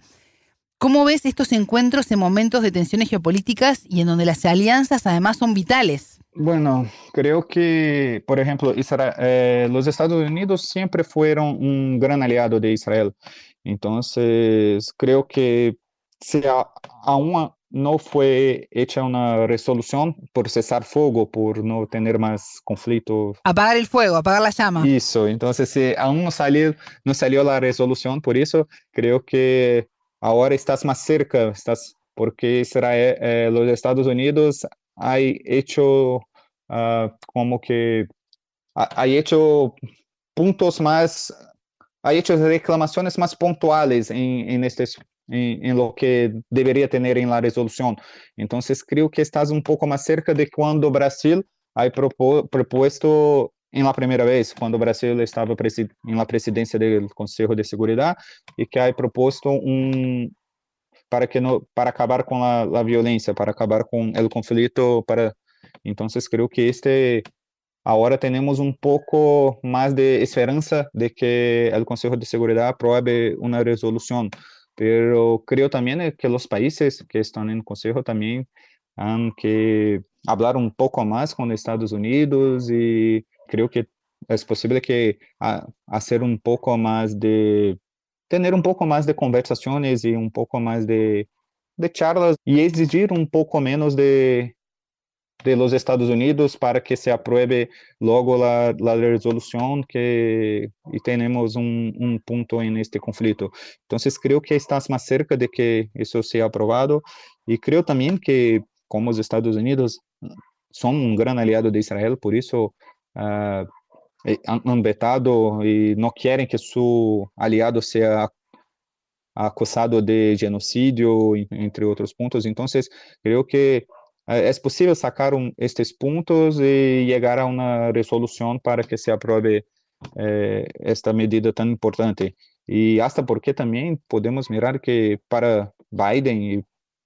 ¿Cómo ves estos encuentros en momentos de tensiones geopolíticas y en donde las alianzas además son vitales? Bueno, creo que, por ejemplo, eh, los Estados Unidos siempre fueron un gran aliado de Israel. Entonces, creo que si aún no fue hecha una resolución por cesar fuego, por no tener más conflicto. Apagar el fuego, apagar la llama. Eso, entonces si aún no salió, no salió la resolución, por eso creo que ahora estás más cerca, estás, porque Israel, eh, los Estados Unidos ha hecho uh, como que ha, hecho puntos más, ha hecho reclamaciones más puntuales en, en, en, en, lo que debería tener en la resolución. Entonces creo que estás un poco más cerca de cuando Brasil ha propuesto en la primera vez, cuando Brasil estaba en la presidencia del Consejo de Seguridad y que ha propuesto un para que no para acabar con la, la violencia, para acabar con el conflicto, para entonces creo que este ahora tenemos un poco más de esperanza de que el Consejo de Seguridad apruebe una resolución, pero creo también que los países que están en el Consejo también han que hablar un poco más con Estados Unidos y creo que es posible que hacer un poco más de tener un poco más de conversaciones y un poco más de, de charlas y exigir un poco menos de de los Estados Unidos para que se apruebe luego la, la resolución que y tenemos un, un, punto en este conflicto. Entonces creo que estás más cerca de que eso sea aprobado y creo también que como los Estados Unidos son un gran aliado de Israel, por eso uh, han vetado y no quieren que su aliado sea acusado de genocidio, entre otros puntos. Entonces, creo que é possível sacar um, estes pontos e chegar a uma resolução para que se aprove eh, esta medida tão importante. E até porque também podemos mirar que para Biden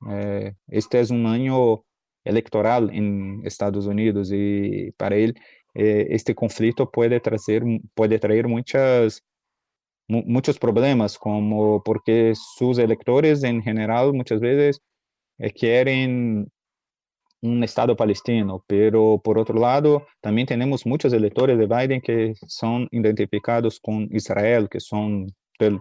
eh, este é um ano eleitoral em Estados Unidos e para ele eh, este conflito pode trazer pode trazer muitas muitos problemas como porque seus eleitores em geral muitas vezes querem un Estado palestino, pero por otro lado, también tenemos muchos electores de Biden que son identificados con Israel, que son del,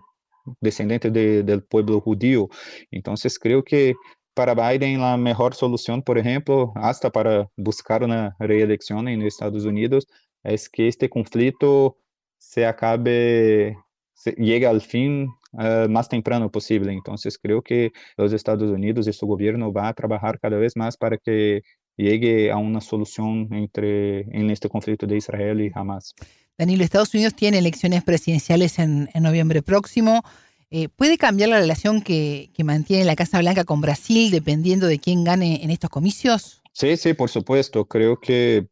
descendientes de, del pueblo judío. Entonces, creo que para Biden la mejor solución, por ejemplo, hasta para buscar una reelección en Estados Unidos, es que este conflicto se acabe, se, llegue al fin uh, más temprano posible. Entonces creo que los Estados Unidos y su gobierno va a trabajar cada vez más para que llegue a una solución entre, en este conflicto de Israel y Hamas. Danilo, Estados Unidos tiene elecciones presidenciales en, en noviembre próximo. Eh, ¿Puede cambiar la relación que, que, mantiene la Casa Blanca con Brasil dependiendo de quién gane en estos comicios? Sí, sí, por supuesto. Creo que,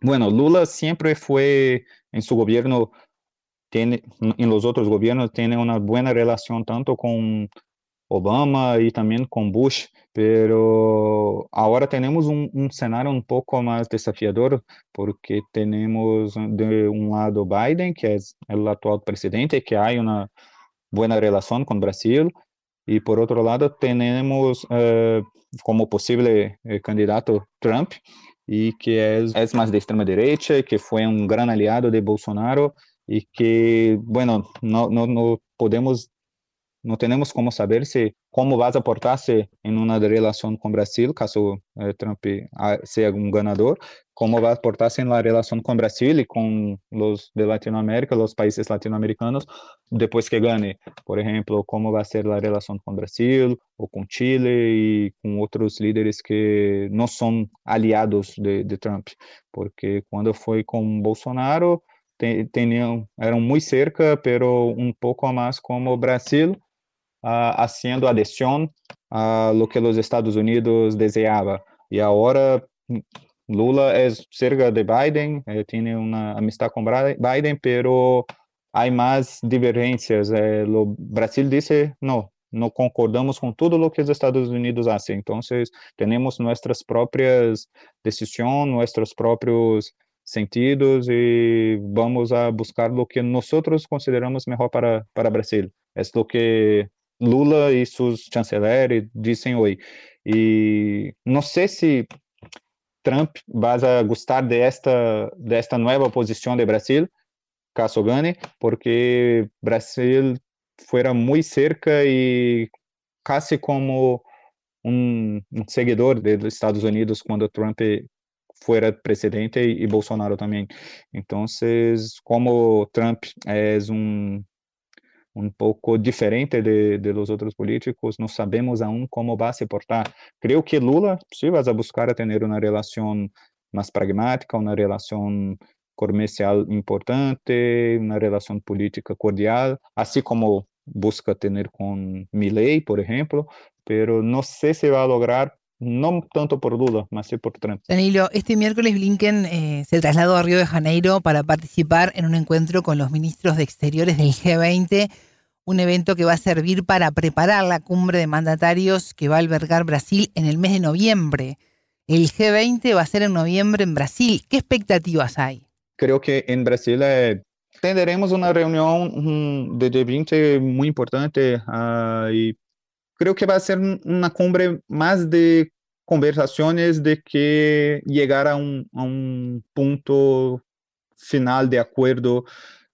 bueno, Lula siempre fue en su gobierno tiene, en los gobiernos tiene una buena relación tanto con Obama y también con Bush, pero ahora tenemos un, un, un poco más desafiador porque tenemos de un lado Biden, que es el actual presidente, que hay una buena relación con Brasil, y por otro lado tenemos eh, como posible eh, candidato Trump, y que es más de extrema derecha, que fue un gran aliado de Bolsonaro y que, bueno, no, no, no podemos no tenemos como saber si cómo vas a portarse en una relación con Brasil, caso eh, Trump ah, sea un ganador, cómo va a portarse en la relación con Brasil y con los de Latinoamérica, los países latinoamericanos, después que gane. Por ejemplo, cómo va a ser relación con Brasil o con Chile y con otros líderes que no son aliados de, de Trump, porque cuando fue con Bolsonaro, tenían, eran muy cerca, pero un poco más como Brasil uh, haciendo adhesión a lo que los Estados Unidos deseaba. Y ahora Lula es cerca de Biden, eh, tiene una amistad con Biden, pero hay más divergencias. Eh, lo, Brasil dice, no, no concordamos con todo lo que los Estados Unidos hacen. Entonces, tenemos nuestras propias decisiones, nuestros propios sentidos y vamos a buscar lo que nosotros consideramos mejor para, para Brasil. Es lo que Lula e seus chanceleres dizem oi. E não sei se Trump vai gostar desta desta nova posição de Brasil, caso ganhe, porque Brasil fora muito cerca e quase como um, um seguidor dos Estados Unidos quando Trump fora presidente e, Bolsonaro também. Então, como Trump é um um pouco diferente de, de los outros políticos, não sabemos aún como vai se portar. Creio que Lula sí vai buscar ter uma relação mais pragmática, uma relação comercial importante, uma relação política cordial, assim como busca ter com Milley, por exemplo, pero não sei se vai lograr no tanto por Lula, mas sí por Trump. Danilo, este miércoles Blinken eh, se trasladó a Río de Janeiro para participar en un encuentro con los ministros de Exteriores del G20 un evento que va a servir para preparar la cumbre de mandatarios que va a albergar Brasil en el mes de noviembre. El G20 va a ser en noviembre en Brasil. ¿Qué expectativas hay? Creo que en Brasil eh, tendremos una reunión de G20 muy importante uh, y creo que va a ser una cumbre más de conversaciones de que llegar a un, a un punto final de acuerdo,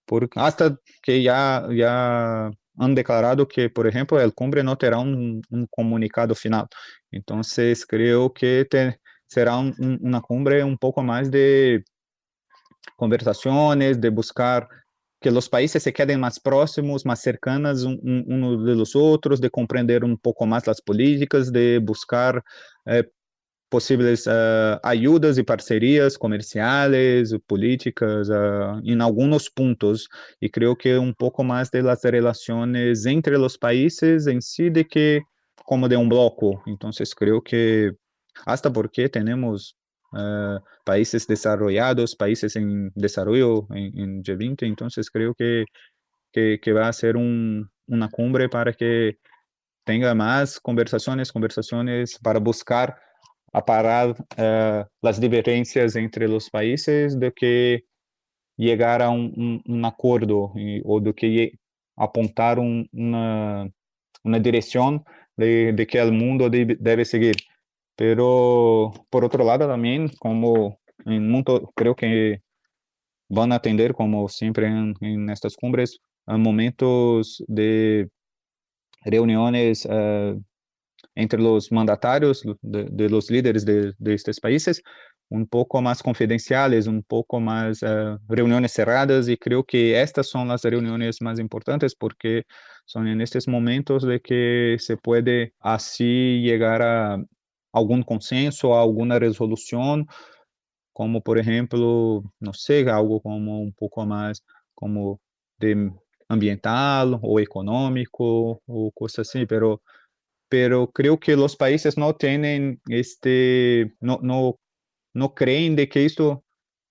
porque hasta que ya, ya han declarado que, por ejemplo, el cumbre no terá un, un comunicado final. Entonces, creo que te, será un, una cumbre un poco más de conversaciones, de buscar que los países se queden más próximos, más cercanos un, unos de los otros, de comprender un poco más las políticas, de buscar eh, possíveis uh, ajudas e parcerias comerciais, políticas, uh, em alguns pontos. E creio que um pouco mais das relações entre os países em si de que como de um bloco. Então, creio que, hasta porque temos uh, países desarrollados, países em desenvolvimento em, em G20, então, creio que, que, que vai ser um, uma cumbre para que tenha mais conversações, conversações para buscar a parar uh, as divergências entre os países do que chegar a um, acordo ou do que apontar um, uma direção de, de que o mundo deve seguir. Pero por outro lado também, como em muito, creio que vão atender como sempre em, em nestas cumbres, momentos de reuniões uh, entre los mandatarios de, de los líderes de, de, estos países, un poco más confidenciales, un poco más uh, reuniones cerradas y creo que estas son las reuniones más importantes porque son en estos momentos de que se puede así llegar a algún consenso, a alguna resolución, como por ejemplo, no sé, algo como un poco más como de ambiental o económico o cosas así, pero pero creo que los países no tienen este, no, no creen de que esto,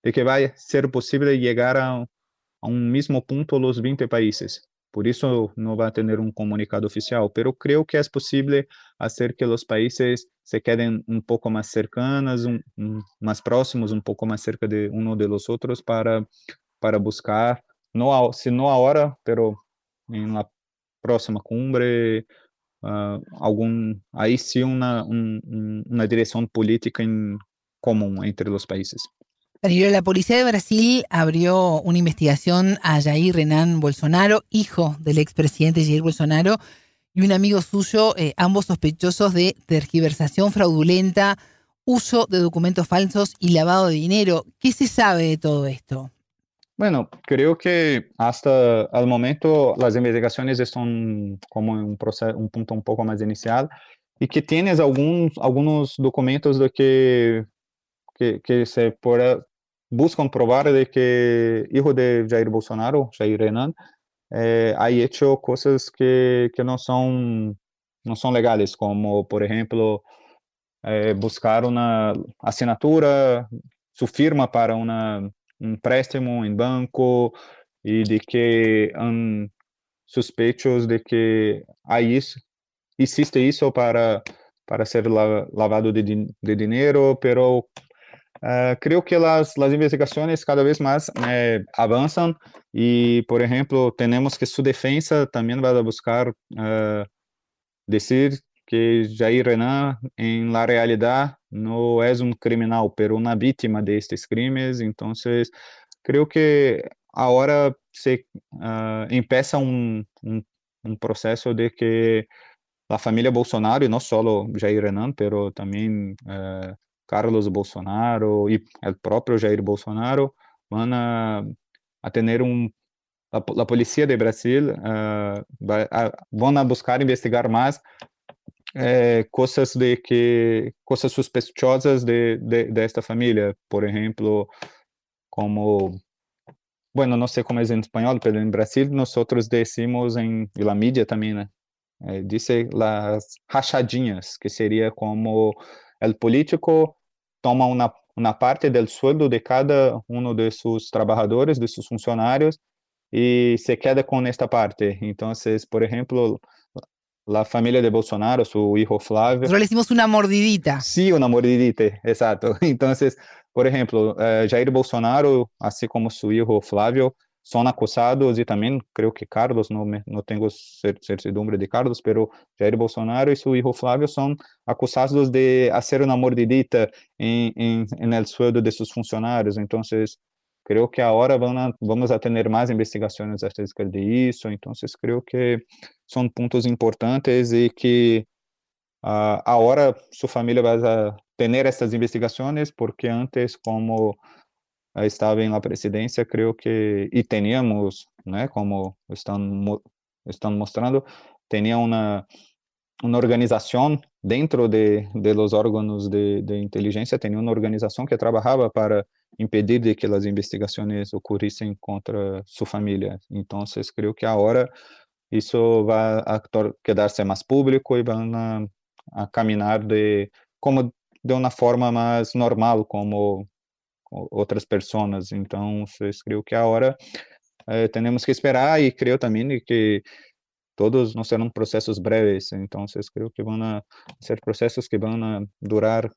de que va a ser posible llegar a, a un mismo punto los 20 países. Por eso no va a tener un comunicado oficial, pero creo que es posible hacer que los países se queden un poco más cercanos, un, un, próximos, un poco más cerca de uno de los para, para buscar, no, si no ahora, pero en la próxima cumbre, uh, algum aí sim uma, um, uma direção política em comum entre os países. La policía de Brasil abrió una investigación a Jair Renan Bolsonaro, hijo del expresidente Jair Bolsonaro, y un amigo suyo, eh, ambos sospechosos de tergiversación fraudulenta, uso de documentos falsos y lavado de dinero. ¿Qué se sabe de todo esto? Bueno, creo que hasta el momento las investigaciones están como un, proceso, un punto un poco más inicial y que tienes algunos, algunos documentos de que, que, que se por, buscan probar de que hijo de Jair Bolsonaro, Jair Renan, eh, ha hecho que, que no, son, no son legales, como por ejemplo eh, buscar una assinatura, su firma para una, un préstamo en banco y de que han sospechos de que hay isso, existe eso para, para ser lavado de, de dinero, pero Uh, que las, las investigaciones cada vez más eh, avanzan y, por ejemplo, tenemos que su defensa también va a buscar uh, decir que Jair Renan, en la realidad, no es un criminal, pero una víctima de estos crímenes. Entonces, creo que ahora se uh, empieza un, un, un, proceso de que la familia Bolsonaro, y no solo Jair Renan, pero también Carlos Bolsonaro e o próprio Jair Bolsonaro vão a, a ter um a, polícia de Brasil uh, a, vão buscar investigar mais eh, coisas de que coisas sospechosas de, de, de esta família, por exemplo, como bueno, não sei como é em espanhol, mas em Brasil nós decimos em e a mídia também, né? Eh, las rachadinhas, que seria como el político toma una, una parte del sueldo de cada uno de sus trabajadores, de sus funcionarios, y se queda con esta parte. Entonces, por ejemplo, la familia de Bolsonaro, su hijo Flávio. Nosotros le hicimos una mordidita. Sí, una mordidita, exacto. Entonces, por ejemplo, eh, Jair Bolsonaro, así como su hijo Flávio, son acusados y también creo que Carlos, no, me, no tengo certidumbre de Carlos, pero Jair Bolsonaro y su hijo Flavio son acusados de hacer una mordidita en, en, en el sueldo de sus funcionarios. Entonces, creo que ahora van a, vamos a tener más investigaciones acerca de eso. Entonces, creo que son puntos importantes y que uh, ahora su familia va a tener estas investigaciones porque antes, como estava la presidência, creio que, e teníamos, né, como estão, estão mostrando, tinha uma, uma organização dentro de, de los órgãos de, de inteligência, tinha uma organização que trabalhava para impedir de que as investigações ocorrissem contra sua família. Então, creio que agora isso vai quedar-se mais público e vão a, a caminhar de como de uma forma mais normal, como outras pessoas. Então, creio que agora eh, temos que esperar e creio também que todos não serão processos breves. Então, creio que vão ser processos que vão durar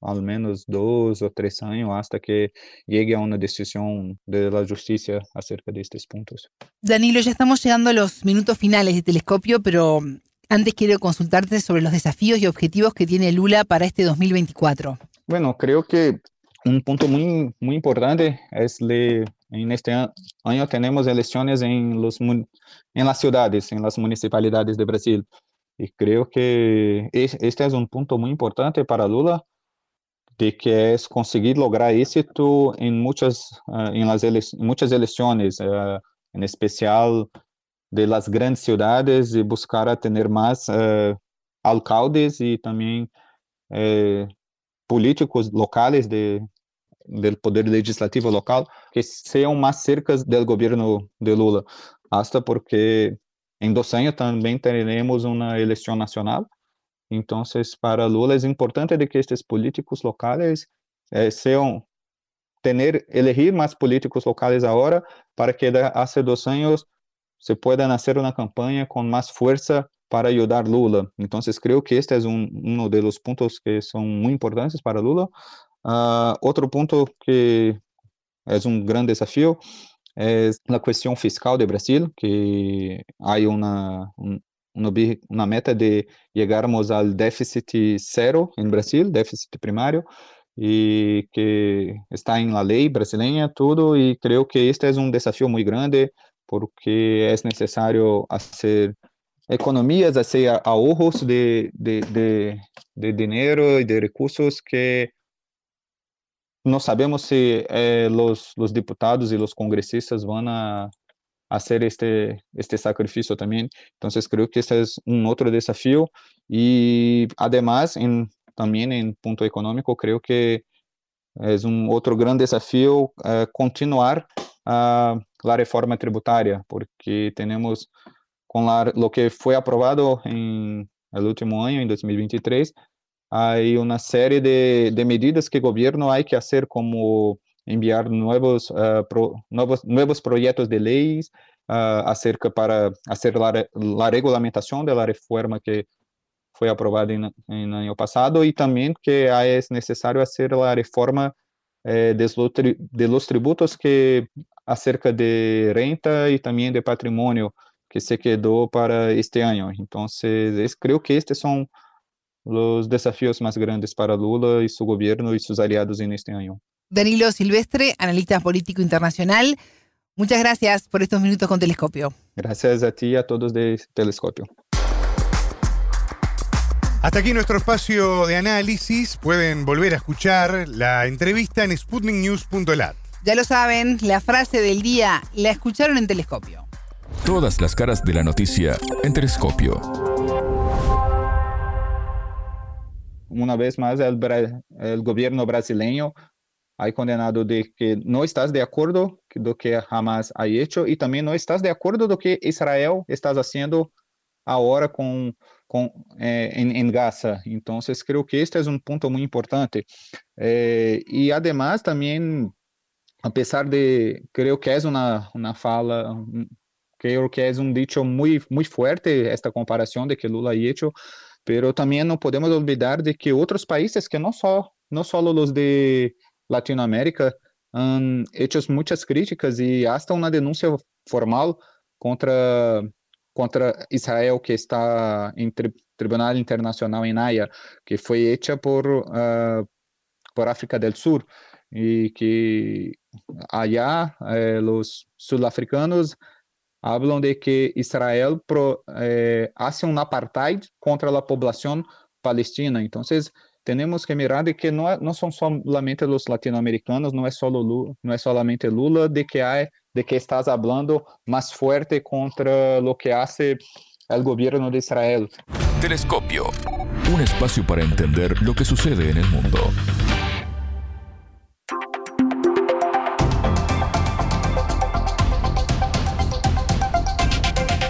ao menos dois ou três anos até que chegue a uma decisão da justiça acerca destes pontos. Danilo, já estamos chegando aos minutos finais de Telescopio, pero antes quero consultarte sobre os desafios e objetivos que tiene Lula para este 2024. Bueno, creo que un punto muy, muy importante es que en este año tenemos elecciones en, los, en las ciudades, en las municipalidades de Brasil. Y creo que este es un punto muy importante para Lula, de que es conseguir lograr éxito en muchas, uh, en las ele muchas elecciones, uh, especial de las grandes ciudades, y buscar tener más uh, alcaldes y también eh, políticos locales de, do poder legislativo local que sejam mais cercas do governo de Lula, hasta porque em dois anos também teremos uma eleição nacional. Então, para Lula é importante de que estes políticos locais eh, sejam ter elegir mais políticos locais agora para que há dois anos se pueda fazer uma campanha com mais força para ajudar Lula. Então, creio que este é um, um dos pontos que são muito importantes para Lula, Uh, outro ponto que é um grande desafio é a questão fiscal do Brasil, que há uma, um, una meta de llegarmos al déficit cero en Brasil, déficit primario, y que está en la ley brasileña, todo, y creo que este es un desafío muy grande porque es necesario hacer economías, hacer ahorros de, de, de, de dinero y de recursos que no sabemos si eh, los, los diputados y los congresistas van a hacer este, este sacrificio también. Entonces creo que este es un otro desafío y además en, también en punto económico que es un otro gran desafío uh, continuar uh, la reforma tributaria porque tenemos con la, lo que fue aprobado en el último año, en 2023, hay una serie de, de medidas que el gobierno hay que hacer como enviar nuevos, uh, pro, nuevos, de leyes uh, acerca para la, regulamentación de la reforma que en, en, el año pasado y también que es necesario hacer la reforma eh, de, los, tributos que acerca de renta y también de patrimonio que se quedó para este año. Entonces, es, creo que estos son los desafíos más grandes para Lula y su gobierno y sus aliados en este año. Danilo Silvestre, analista político internacional. Muchas gracias por estos minutos con Telescopio. Gracias a ti y a todos de Telescopio. Hasta aquí nuestro espacio de análisis. Pueden volver a escuchar la entrevista en sputniknews.lat. Ya lo saben, la frase del día la escucharon en Telescopio. Todas las caras de la noticia en Telescopio. Una vez más, el, el gobierno brasileño hay condenado de que no estás de acuerdo lo que Hamas ha hecho y también no estás de acuerdo lo que Israel está haciendo ahora con, con eh, en, en, Gaza. Entonces creo que este es un punto muy importante. Eh, y además también, a pesar de, creo que es una, una fala, creo que es un dicho muy, muy fuerte esta comparación de que Lula ha hecho, pero también no podemos olvidar de que otros países que no, so, no solo los de Latinoamérica han hecho muchas críticas y hasta una denuncia formal contra, contra Israel que está en tri Tribunal Internacional en Haya, que fue hecha por, uh, por África del Sur y que allá eh, los sudafricanos hablan de que Israel pro, eh, hace un apartheid contra la población palestina. Entonces, tenemos que mirar de que no, no son solamente los latinoamericanos, no es, solo Lula, no es solamente Lula, de que, hay, de que estás hablando más fuerte contra lo que hace el gobierno de Israel. Telescopio, un espacio para entender lo que sucede en el mundo.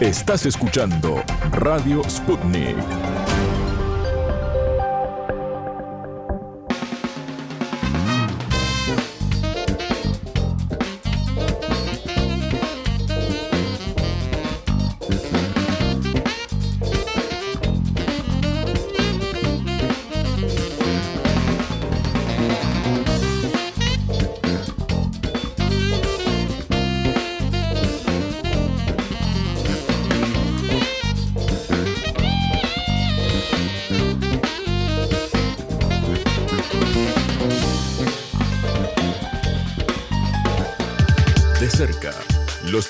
Estás escuchando Radio Sputnik.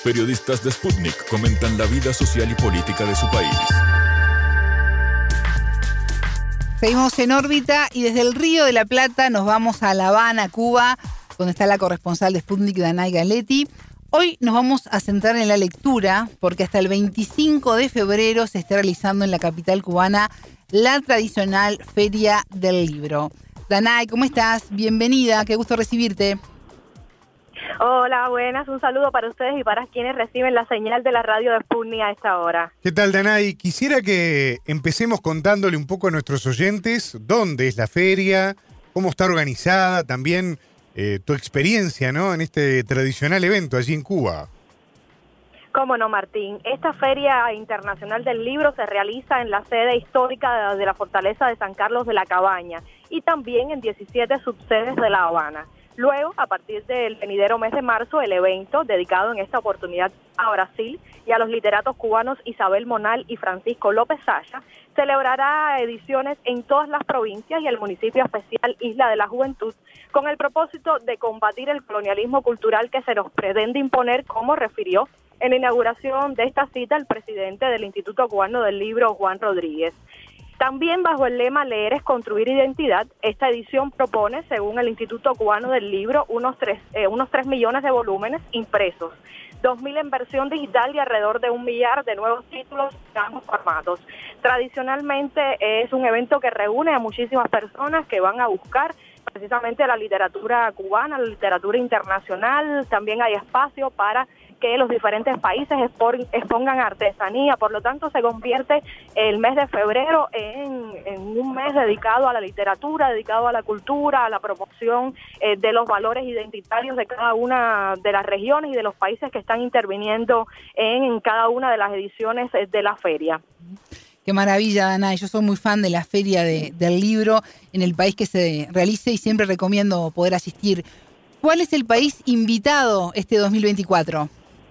Periodistas de Sputnik comentan la vida social y política de su país. Seguimos en órbita y desde el Río de la Plata nos vamos a La Habana, Cuba, donde está la corresponsal de Sputnik, Danay Galetti. Hoy nos vamos a centrar en la lectura porque hasta el 25 de febrero se está realizando en la capital cubana la tradicional Feria del Libro. Danay, ¿cómo estás? Bienvenida, qué gusto recibirte. Hola, buenas. Un saludo para ustedes y para quienes reciben la señal de la radio de Sputnik a esta hora. ¿Qué tal, Danay? Quisiera que empecemos contándole un poco a nuestros oyentes dónde es la feria, cómo está organizada, también eh, tu experiencia ¿no? en este tradicional evento allí en Cuba. Cómo no, Martín. Esta Feria Internacional del Libro se realiza en la sede histórica de, de la Fortaleza de San Carlos de la Cabaña y también en 17 subsedes de La Habana Luego, a partir del venidero mes de marzo, el evento dedicado en esta oportunidad a Brasil y a los literatos cubanos Isabel Monal y Francisco López Saya, celebrará ediciones en todas las provincias y el municipio especial Isla de la Juventud con el propósito de combatir el colonialismo cultural que se nos pretende imponer, como refirió en la inauguración de esta cita el presidente del Instituto Cubano del Libro, Juan Rodríguez. También bajo el lema Leer es construir identidad, esta edición propone, según el Instituto Cubano del Libro, unos 3, eh, unos 3 millones de volúmenes impresos, 2.000 en versión digital y alrededor de un millar de nuevos títulos en ambos formatos. Tradicionalmente es un evento que reúne a muchísimas personas que van a buscar precisamente la literatura cubana, la literatura internacional, también hay espacio para que los diferentes países expongan artesanía, por lo tanto se convierte el mes de febrero en, un mes dedicado a la literatura, dedicado a la cultura, a la promoción eh, de los valores identitarios de cada una de las regiones y de los países que están interviniendo en cada una de las ediciones eh, de la feria. Qué maravilla, Ana. Yo soy muy fan de la feria del libro en el país que se realice y siempre recomiendo poder asistir. ¿Cuál es el país invitado este 2024?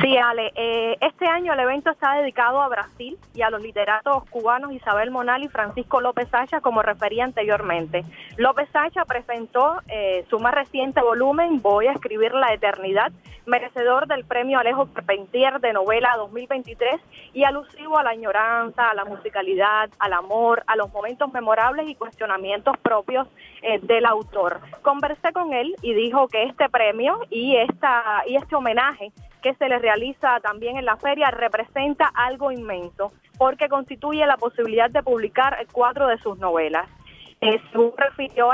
Sí, Ale, eh, este año el evento está dedicado a Brasil y a los literatos cubanos Isabel Monal y Francisco López Sacha, como refería anteriormente. López Sacha presentó eh, su más reciente volumen, Voy a escribir la eternidad, merecedor del premio Alejo Carpentier de novela 2023 y alusivo a la añoranza, a la musicalidad, al amor, a los momentos memorables y cuestionamientos propios eh, del autor. Conversé con él y dijo que este premio y, esta, y este homenaje que se le realiza también en la feria representa algo inmenso porque constituye la posibilidad de publicar cuatro de sus novelas. Eh, según refirió,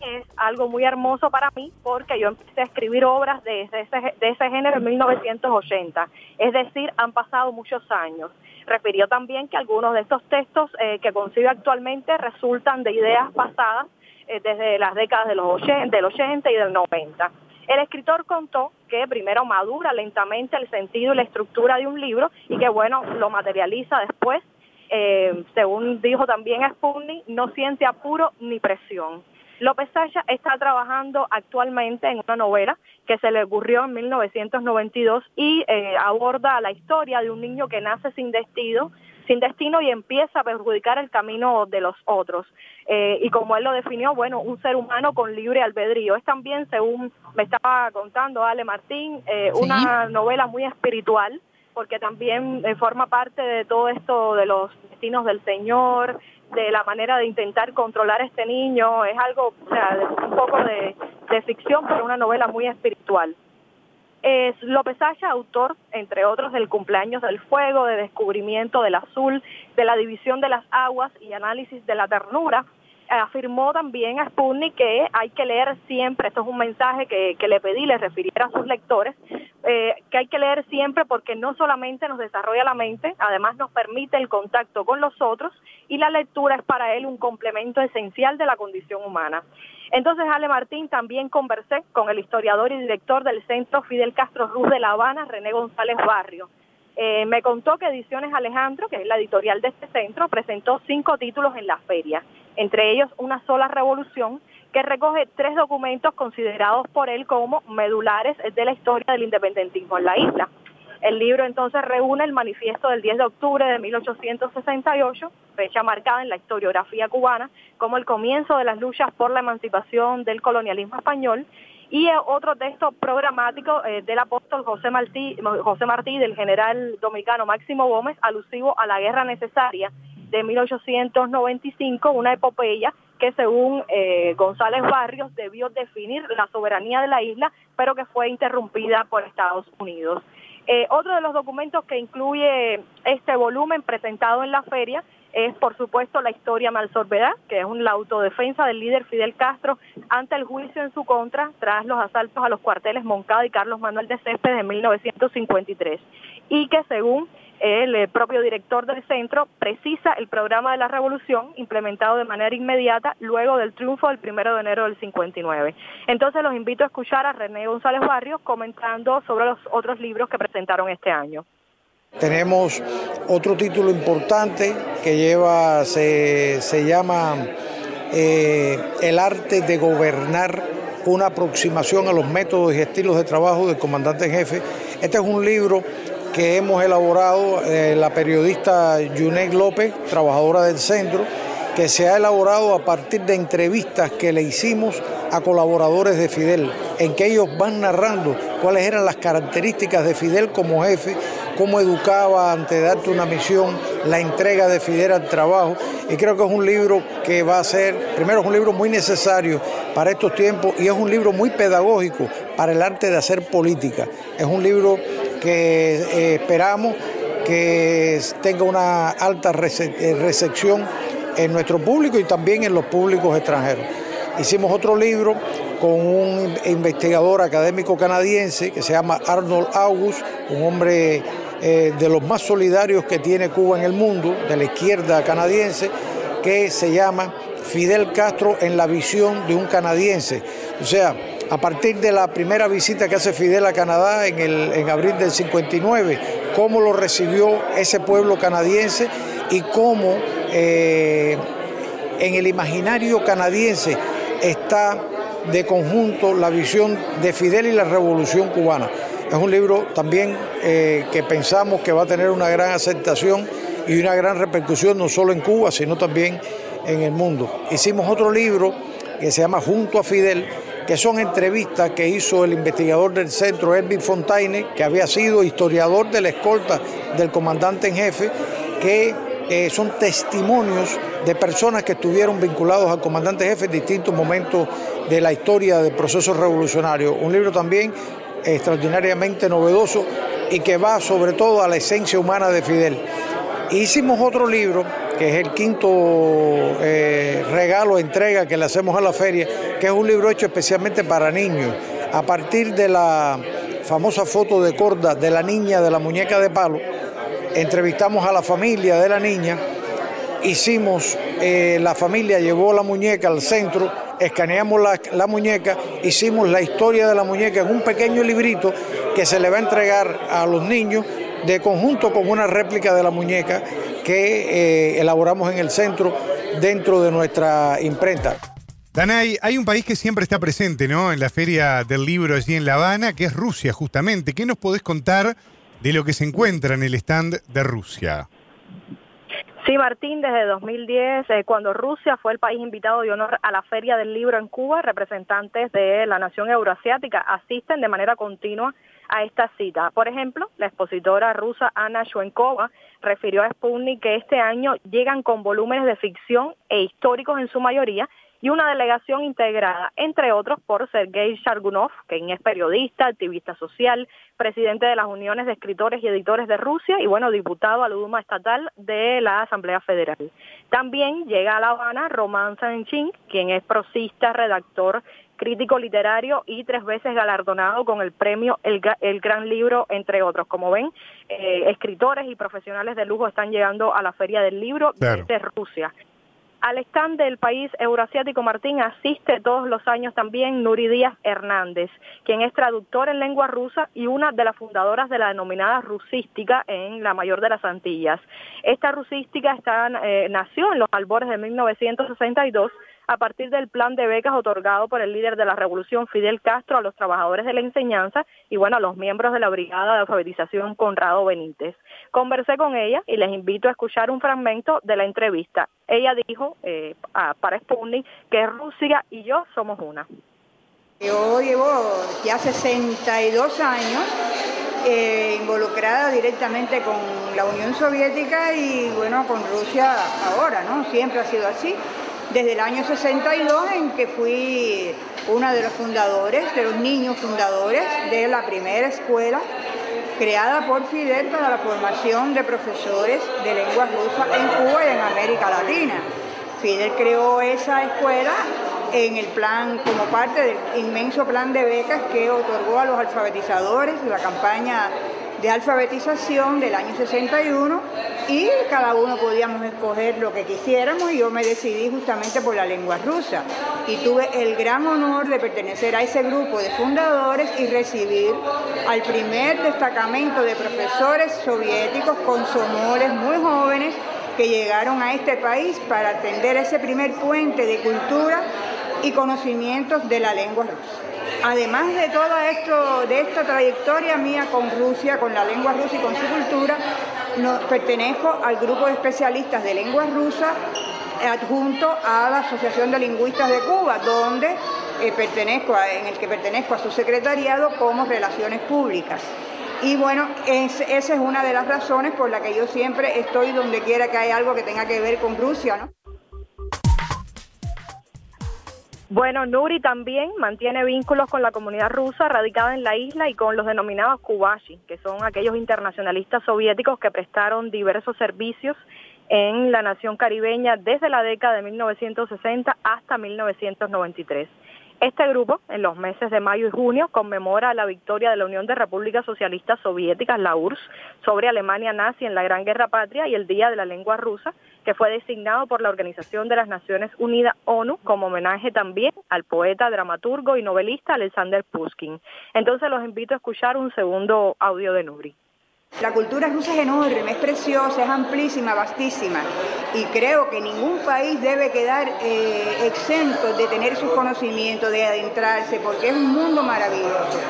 es algo muy hermoso para mí porque yo empecé a escribir obras de ese, de ese género en 1980, es decir, han pasado muchos años. Refirió también que algunos de estos textos eh, que consigo actualmente resultan de ideas pasadas eh, desde las décadas de los del 80 y del 90. El escritor contó que primero madura lentamente el sentido y la estructura de un libro y que bueno, lo materializa después. Eh, según dijo también Sputnik, no siente apuro ni presión. López Sacha está trabajando actualmente en una novela que se le ocurrió en 1992 y eh, aborda la historia de un niño que nace sin destino, sin destino y empieza a perjudicar el camino de los otros. Eh, y como él lo definió, bueno, un ser humano con libre albedrío. Es también, según me estaba contando Ale Martín, eh, una novela muy espiritual, porque también eh, forma parte de todo esto de los destinos del Señor, de la manera de intentar controlar a este niño. Es algo, o sea, un poco de, de ficción, pero una novela muy espiritual. Es López Sacha, autor, entre otros, del cumpleaños del fuego, de descubrimiento del azul, de la división de las aguas y análisis de la ternura, afirmó también a Sputnik que hay que leer siempre, esto es un mensaje que, le pedí, le refiriera a sus lectores, eh, que hay que leer siempre porque no solamente nos desarrolla la mente, además nos permite el contacto con los otros y la lectura es para él un complemento esencial de la condición humana. Entonces, Ale Martín, también conversé con el historiador y director del Centro Fidel Castro Ruz de La Habana, René González Barrio. Eh, me contó que Ediciones Alejandro, que es la editorial de este centro, presentó cinco títulos en la feria entre ellos Una sola revolución, que recoge tres documentos considerados por él como medulares de la historia del independentismo en la isla. El libro entonces reúne el manifiesto del 10 de octubre de 1868, fecha marcada en la historiografía cubana como el comienzo de las luchas por la emancipación del colonialismo español, y otro texto programático eh, del apóstol José Martí, José Martí del general dominicano Máximo Gómez, alusivo a la guerra necesaria de 1895, una epopeya que según eh, González Barrios debió definir la soberanía de la isla, pero que fue interrumpida por Estados Unidos. Eh, otro de los documentos que incluye este volumen presentado en la feria es, por supuesto, la historia malsorbedad, que es la autodefensa del líder Fidel Castro ante el juicio en su contra tras los asaltos a los cuarteles Moncada y Carlos Manuel de Céspedes en 1953, y que según el eh, propio director del centro precisa el programa de la revolución implementado de manera inmediata luego del triunfo del primero de enero del 59. Entonces los invito a escuchar a René González Barrios comentando sobre los otros libros que presentaron este año. Tenemos otro título importante que lleva, se, llama eh, El arte de gobernar una aproximación a los métodos y estilos de trabajo del comandante en jefe. Este es un libro que hemos elaborado eh, la periodista Yunek López, trabajadora del centro, que se ha elaborado a partir de entrevistas que le hicimos a colaboradores de Fidel, en que ellos van narrando cuáles eran las características de Fidel como jefe, cómo educaba ante darte una misión, la entrega de Fidel al trabajo. Y creo que es un libro que va a ser, primero es un libro muy necesario para estos tiempos y es un libro muy pedagógico para el arte de hacer política. Es un libro que eh, esperamos que tenga una alta eh, recepción en nuestro público y también en los públicos extranjeros. Hicimos otro libro con un investigador académico canadiense que se llama Arnold August, un hombre eh, de los más solidarios que tiene Cuba en el mundo, de la izquierda canadiense, que se llama Fidel Castro en la visión de un canadiense. O sea, a partir de la primera visita que hace Fidel a Canadá en, el, en abril del 59, cómo lo recibió ese pueblo canadiense y cómo eh, en el imaginario canadiense está de conjunto la visión de Fidel y la revolución cubana. Es un libro también eh, que pensamos que va a tener una gran aceptación y una gran repercusión no solo en Cuba, sino también en el mundo. Hicimos otro libro que se llama Junto a Fidel, que son entrevistas que hizo el investigador del centro, Elvin Fontaine, que había sido historiador de la escolta del comandante en jefe, que eh, son testimonios de personas que estuvieron vinculados al comandante jefe en distintos momentos de la historia del proceso revolucionario. Un libro también extraordinariamente novedoso y que va sobre todo a la esencia humana de Fidel. Hicimos otro libro, que es el quinto eh, regalo, entrega que le hacemos a la feria, que es un libro hecho especialmente para niños, a partir de la famosa foto de Corda de la niña de la muñeca de palo. Entrevistamos a la familia de la niña, hicimos, eh, la familia llevó la muñeca al centro, escaneamos la, muñeca, hicimos la historia de la muñeca en un pequeño librito que se le va a entregar a los niños de conjunto con una réplica de la muñeca que eh, elaboramos en el centro dentro de nuestra imprenta. Danay, hay un país que siempre está presente ¿no? en la Feria del Libro allí en La Habana, que es Rusia justamente. ¿Qué nos podés contar de lo que se encuentra en el stand de Rusia? Sí, Martín, desde 2010, eh, cuando Rusia fue el país invitado de honor a la Feria del Libro en Cuba, representantes de la nación euroasiática asisten de manera continua a esta cita. Por ejemplo, la expositora rusa Ana Shwenkova refirió a Sputnik que este año llegan con volúmenes de ficción e históricos en su mayoría y una delegación integrada, entre otros, por Sergei Shargunov, quien es periodista, activista social, presidente de las uniones de escritores y editores de Rusia y, bueno, diputado a la Duma Estatal de la Asamblea Federal. También llega a La Habana Roman Sanchin, quien es prosista, redactor, crítico literario y tres veces galardonado con el premio El, Gran Libro, entre otros. Como ven, eh, escritores y profesionales de lujo están llegando a la Feria del Libro desde Rusia. Al stand del país euroasiático Martín asiste todos los años también Nuri Díaz Hernández, quien es traductor en lengua rusa y una de las fundadoras de la denominada rusística en la mayor de las Antillas. Esta rusística está, eh, nació en los albores de 1962 a partir del plan de becas otorgado por el líder de la revolución Fidel Castro a los trabajadores de la enseñanza y bueno, a los miembros de la Brigada de Alfabetización Conrado Benítez. Conversé con ella y les invito a escuchar un fragmento de la entrevista. Ella dijo eh, para Sputnik que Rusia y yo somos una. Yo llevo ya 62 años eh, involucrada directamente con la Unión Soviética y bueno, con Rusia ahora, ¿no? Siempre ha sido así desde el año 62 en que fui una de los fundadores, de los niños fundadores de la primera escuela creada por Fidel para la formación de profesores de lengua rusa en Cuba y en América Latina. Fidel creó esa escuela en el plan, como parte del inmenso plan de becas que otorgó a los alfabetizadores de la campaña de alfabetización del año 61 y cada uno podíamos escoger lo que quisiéramos y yo me decidí justamente por la lengua rusa y tuve el gran honor de pertenecer a ese grupo de fundadores y recibir al primer destacamento de profesores soviéticos con somores muy jóvenes que llegaron a este país para atender ese primer puente de cultura y conocimientos de la lengua rusa. Además de todo esto, de esta trayectoria mía con Rusia, con la lengua rusa y con su cultura, pertenezco al grupo de especialistas de lengua rusa adjunto a la Asociación de Lingüistas de Cuba, donde eh, pertenezco en el que pertenezco a su secretariado como Relaciones Públicas. Y bueno, esa es una de las razones por la que yo siempre estoy donde quiera que haya algo que tenga que ver con Rusia, ¿no? Bueno, Nuri también mantiene vínculos con la comunidad rusa radicada en la isla y con los denominados Kubashi, que son aquellos internacionalistas soviéticos que prestaron diversos servicios en la nación caribeña desde la década de 1960 hasta 1993. Este grupo, en los meses de mayo y junio, conmemora la victoria de la Unión de Repúblicas Socialistas Soviéticas, la URSS, sobre Alemania nazi en la Gran Guerra Patria y el Día de la Lengua Rusa, que fue designado por la Organización de las Naciones Unidas, ONU, como homenaje también al poeta, dramaturgo y novelista Alexander Pushkin. Entonces los invito a escuchar un segundo audio de Nuri. La cultura rusa es enorme, es preciosa, es amplísima, vastísima y creo que ningún país debe quedar eh, exento de tener sus conocimientos, de adentrarse, porque es un mundo maravilloso.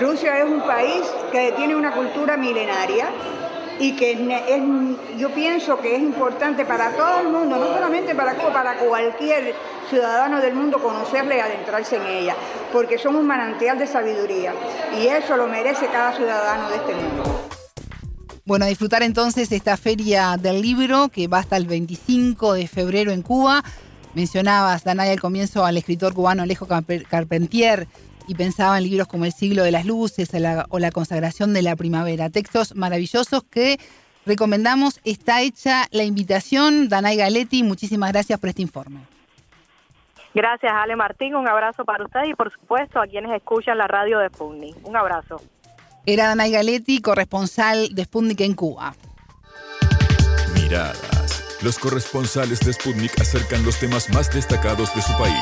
Rusia es un país que tiene una cultura milenaria y que es, yo pienso que es importante para todo el mundo, no solamente para Cuba, para cualquier ciudadano del mundo conocerla y adentrarse en ella, porque son un manantial de sabiduría y eso lo merece cada ciudadano de este mundo. Bueno, a disfrutar entonces esta feria del libro que va hasta el 25 de febrero en Cuba. Mencionabas, Danay, al comienzo al escritor cubano Alejo Carpentier y pensaba en libros como El siglo de las luces o la consagración de la primavera. Textos maravillosos que recomendamos. Está hecha la invitación. Danay Galetti, muchísimas gracias por este informe. Gracias, Ale Martín. Un abrazo para usted y, por supuesto, a quienes escuchan la radio de Sputnik. Un abrazo. Era Danay Galetti, corresponsal de Sputnik en Cuba. Miradas. Los corresponsales de Sputnik acercan los temas más destacados de su país.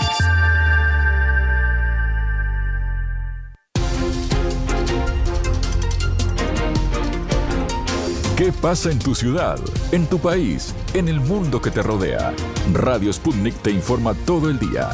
¿Qué pasa en tu ciudad, en tu país, en el mundo que te rodea? Radio Sputnik te informa todo el día.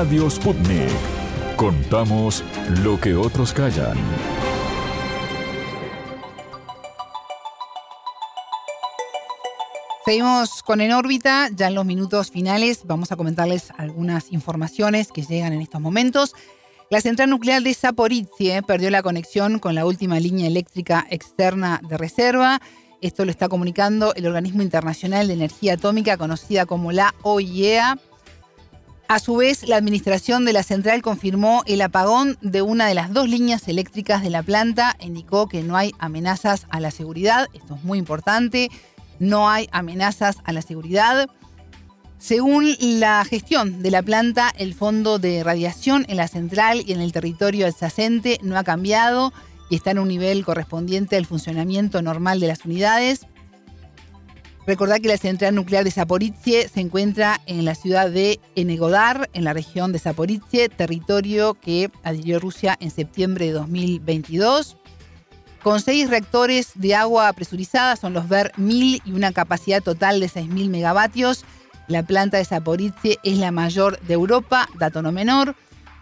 Radio Sputnik. Contamos lo que otros callan. Seguimos con En órbita, ya en los minutos finales vamos a comentarles algunas informaciones que llegan en estos momentos. La central nuclear de Zaporizhie perdió la conexión con la última línea eléctrica externa de reserva Esto lo está comunicando el Organismo Internacional de Energía Atómica, conocida como la OIEA. A su vez, la administración de la central confirmó el apagón de una de las dos líneas eléctricas de la planta. Indicó que no hay amenazas a la seguridad. Esto es muy importante. No hay amenazas a la seguridad. Según la gestión de la planta, el fondo de radiación en la central y en el territorio adyacente no ha cambiado y está en un nivel correspondiente al funcionamiento normal de las unidades. Recordad que la central nuclear de Zaporizhie se encuentra en la ciudad de Enegodar, en la región de Zaporizhie, territorio que adhirió Rusia en septiembre de 2022. Con seis reactores de agua presurizada, son los VER 1000 y una capacidad total de 6.000 megavatios. La planta de Zaporizhie es la mayor de Europa, dato no menor.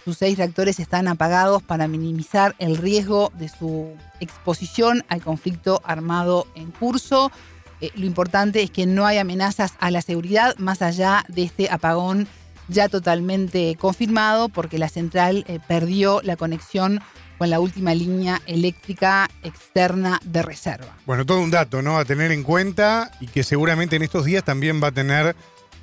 Sus seis reactores están apagados para minimizar el riesgo de su exposición al conflicto armado en curso. Eh, lo importante es que no hay amenazas a la seguridad más allá de este apagón ya totalmente confirmado porque la central eh, perdió la conexión con la última línea eléctrica externa de reserva. Bueno, todo un dato, ¿no? A tener en cuenta y que seguramente en estos días también va a tener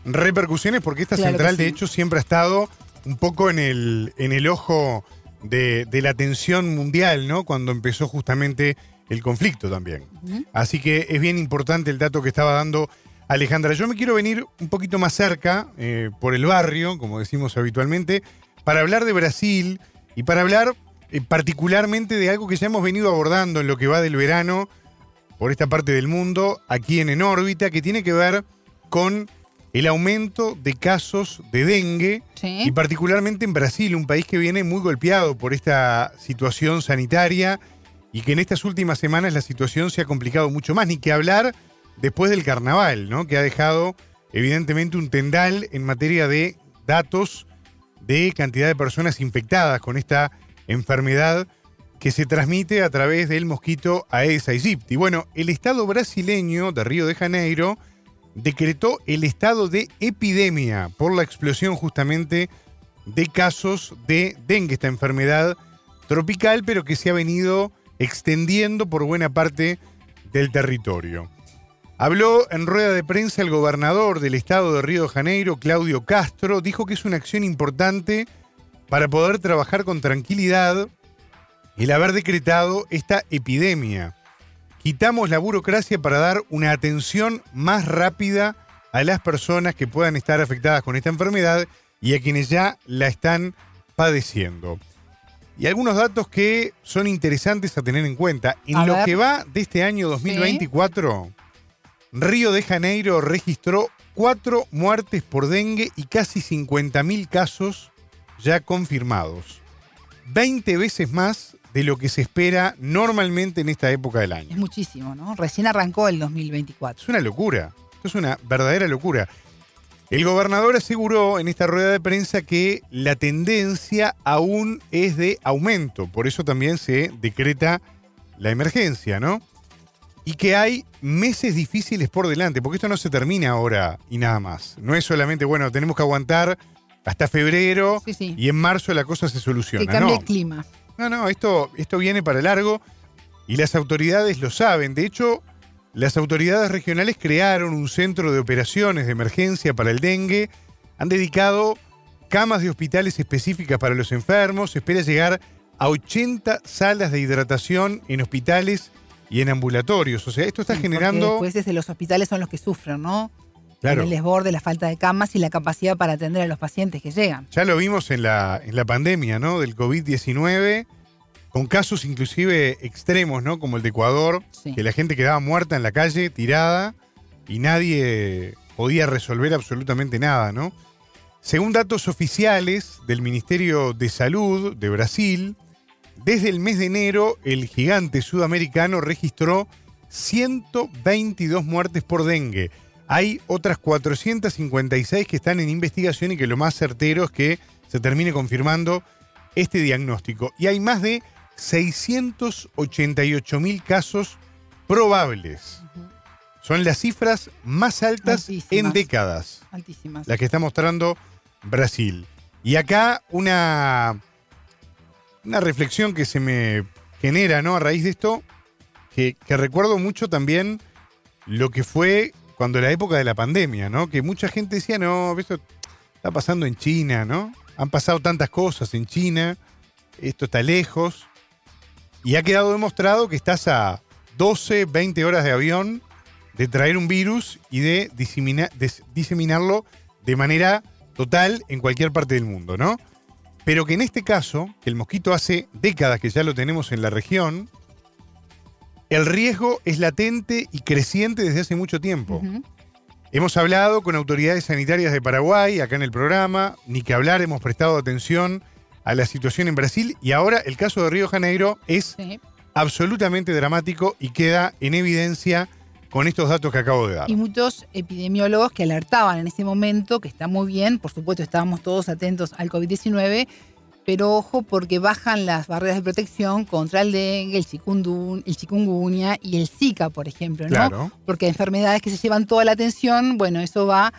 repercusiones porque esta Claro central de hecho siempre ha estado un poco en el, en el ojo de, de la atención mundial, ¿no? Cuando empezó justamente el conflicto también. Así que es bien importante el dato que estaba dando Alejandra. Yo me quiero venir un poquito más cerca, eh, por el barrio, como decimos habitualmente, para hablar de Brasil y para hablar eh, particularmente de algo que ya hemos venido abordando en lo que va del verano por esta parte del mundo, aquí en En órbita, que tiene que ver con el aumento de casos de dengue y particularmente en Brasil, un país que viene muy golpeado por esta situación sanitaria y que en estas últimas semanas la situación se ha complicado mucho más, ni que hablar después del carnaval, ¿no? que ha dejado evidentemente un tendal en materia de datos de cantidad de personas infectadas con esta enfermedad que se transmite a través del mosquito Aedes aegypti. Bueno, el Estado brasileño de Río de Janeiro decretó el estado de epidemia por la explosión justamente de casos de dengue, esta enfermedad tropical, pero que se ha venido extendiendo por buena parte del territorio. Habló en rueda de prensa el gobernador del estado de Río de Janeiro, Claudio Castro, dijo que es una acción importante para poder trabajar con tranquilidad el haber decretado esta epidemia. Quitamos la burocracia para dar una atención más rápida a las personas que puedan estar afectadas con esta enfermedad y a quienes ya la están padeciendo. Y algunos datos que son interesantes a tener en cuenta. En A lo ver. que va de este año 2024, Río de Janeiro registró cuatro muertes por dengue y casi 50.000 casos ya confirmados. 20 veces más de lo que se espera normalmente en esta época del año. Es muchísimo, ¿no? Recién arrancó el 2024. Es una locura. Esto es una verdadera locura. El gobernador aseguró en esta rueda de prensa que la tendencia aún es de aumento. Por eso también se decreta la emergencia, ¿no? Y que hay meses difíciles por delante, porque esto no se termina ahora y nada más. No es solamente, bueno, tenemos que aguantar hasta febrero Sí, sí. y en marzo la cosa se soluciona. Que cambie no. el clima. No, no, esto, esto viene para largo y las autoridades lo saben. De hecho, las autoridades regionales crearon un centro de operaciones de emergencia para el dengue. Han dedicado camas de hospitales específicas para los enfermos. Se espera llegar a 80 salas de hidratación en hospitales y en ambulatorios. O sea, esto está Porque generando... después desde los hospitales son los que sufren, ¿no? Claro. El desborde, la falta de camas y la capacidad para atender a los pacientes que llegan. Ya lo vimos en la, en la pandemia, ¿no? Del COVID-19, con casos inclusive extremos, ¿no? Como el de Ecuador, que la gente quedaba muerta en la calle, tirada, y nadie podía resolver absolutamente nada, ¿no? Según datos oficiales del Ministerio de Salud de Brasil, desde el mes de enero, el gigante sudamericano registró 122 muertes por dengue. Hay otras 456 que están en investigación y que lo más certero es que se termine confirmando este diagnóstico. Y hay más de 688 mil casos probables. Son las cifras más altas en décadas Altísimas. la que está mostrando Brasil. Y acá una, una reflexión que se me genera ¿no? a raíz de esto, que, que recuerdo mucho también lo que fue cuando la época de la pandemia, ¿no? Que mucha gente decía, no, esto está pasando en China, ¿no? Han pasado tantas cosas en China, esto está lejos. Y ha quedado demostrado que estás a 12, 20 horas de avión de traer un virus y de, de diseminarlo de manera total en cualquier parte del mundo, ¿no? Pero que en este caso, que el mosquito hace décadas que ya lo tenemos en la región, el riesgo es latente y creciente desde hace mucho tiempo. Hemos hablado con autoridades sanitarias de Paraguay acá en el programa, ni que hablar, hemos prestado atención a la situación en Brasil y ahora el caso de Río de Janeiro es absolutamente dramático y queda en evidencia con estos datos que acabo de dar. Y muchos epidemiólogos que alertaban en ese momento, que está muy bien, por supuesto estábamos todos atentos al COVID-19, pero ojo porque bajan las barreras de protección contra el dengue, el, chikungunya y el Zika, por ejemplo, ¿no? Claro. Porque enfermedades que se llevan toda la atención, bueno, eso va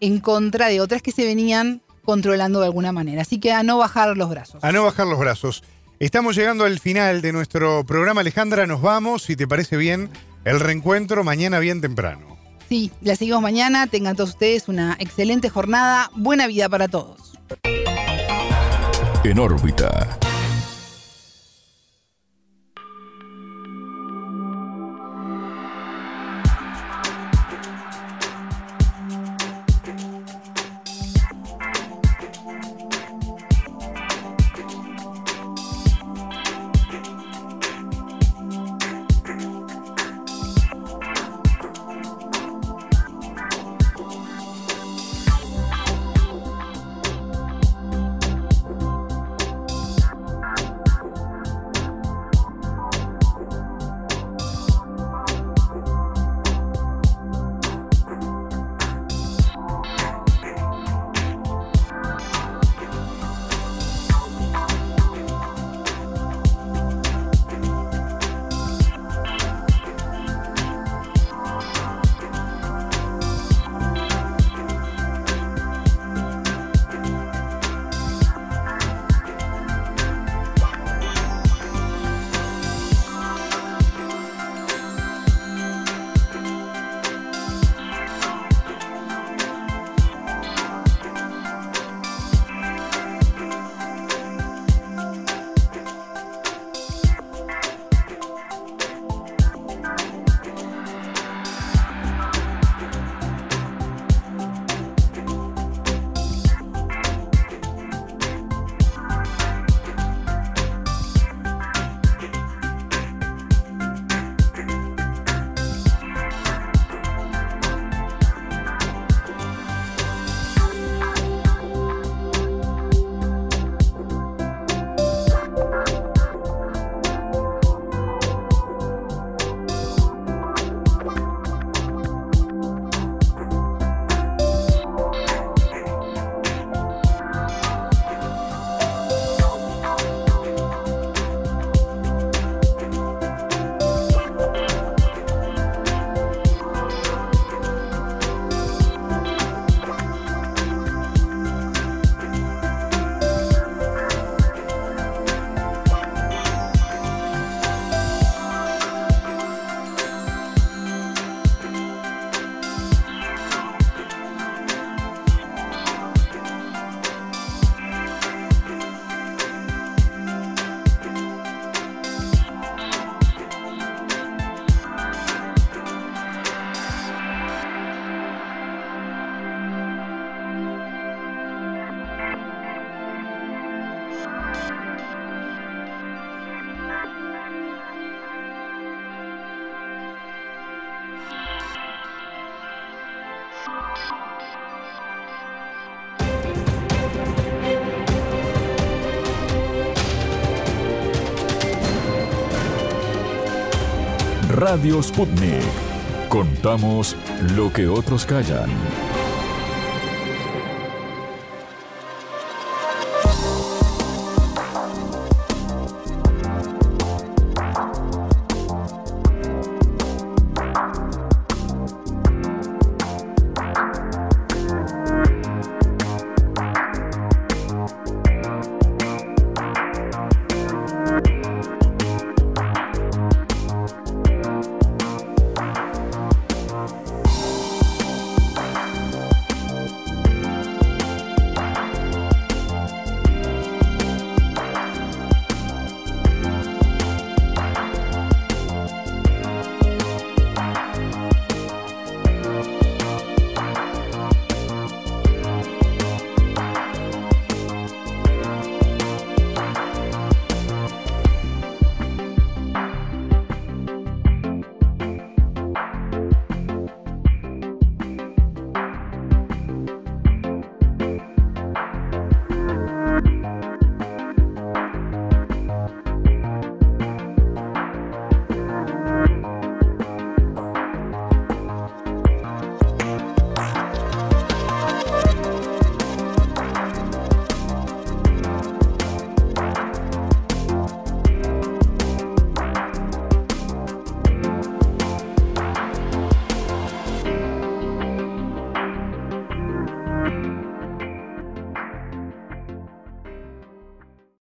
en contra de otras que se venían controlando de alguna manera. Así que a no bajar los brazos. A no bajar los brazos. Estamos llegando al final de nuestro programa, Alejandra. Nos vamos, si te parece bien, el reencuentro mañana bien temprano. Sí, la seguimos mañana. Tengan todos ustedes una excelente jornada. Buena vida para todos. En órbita. Radio Sputnik. Contamos lo que otros callan.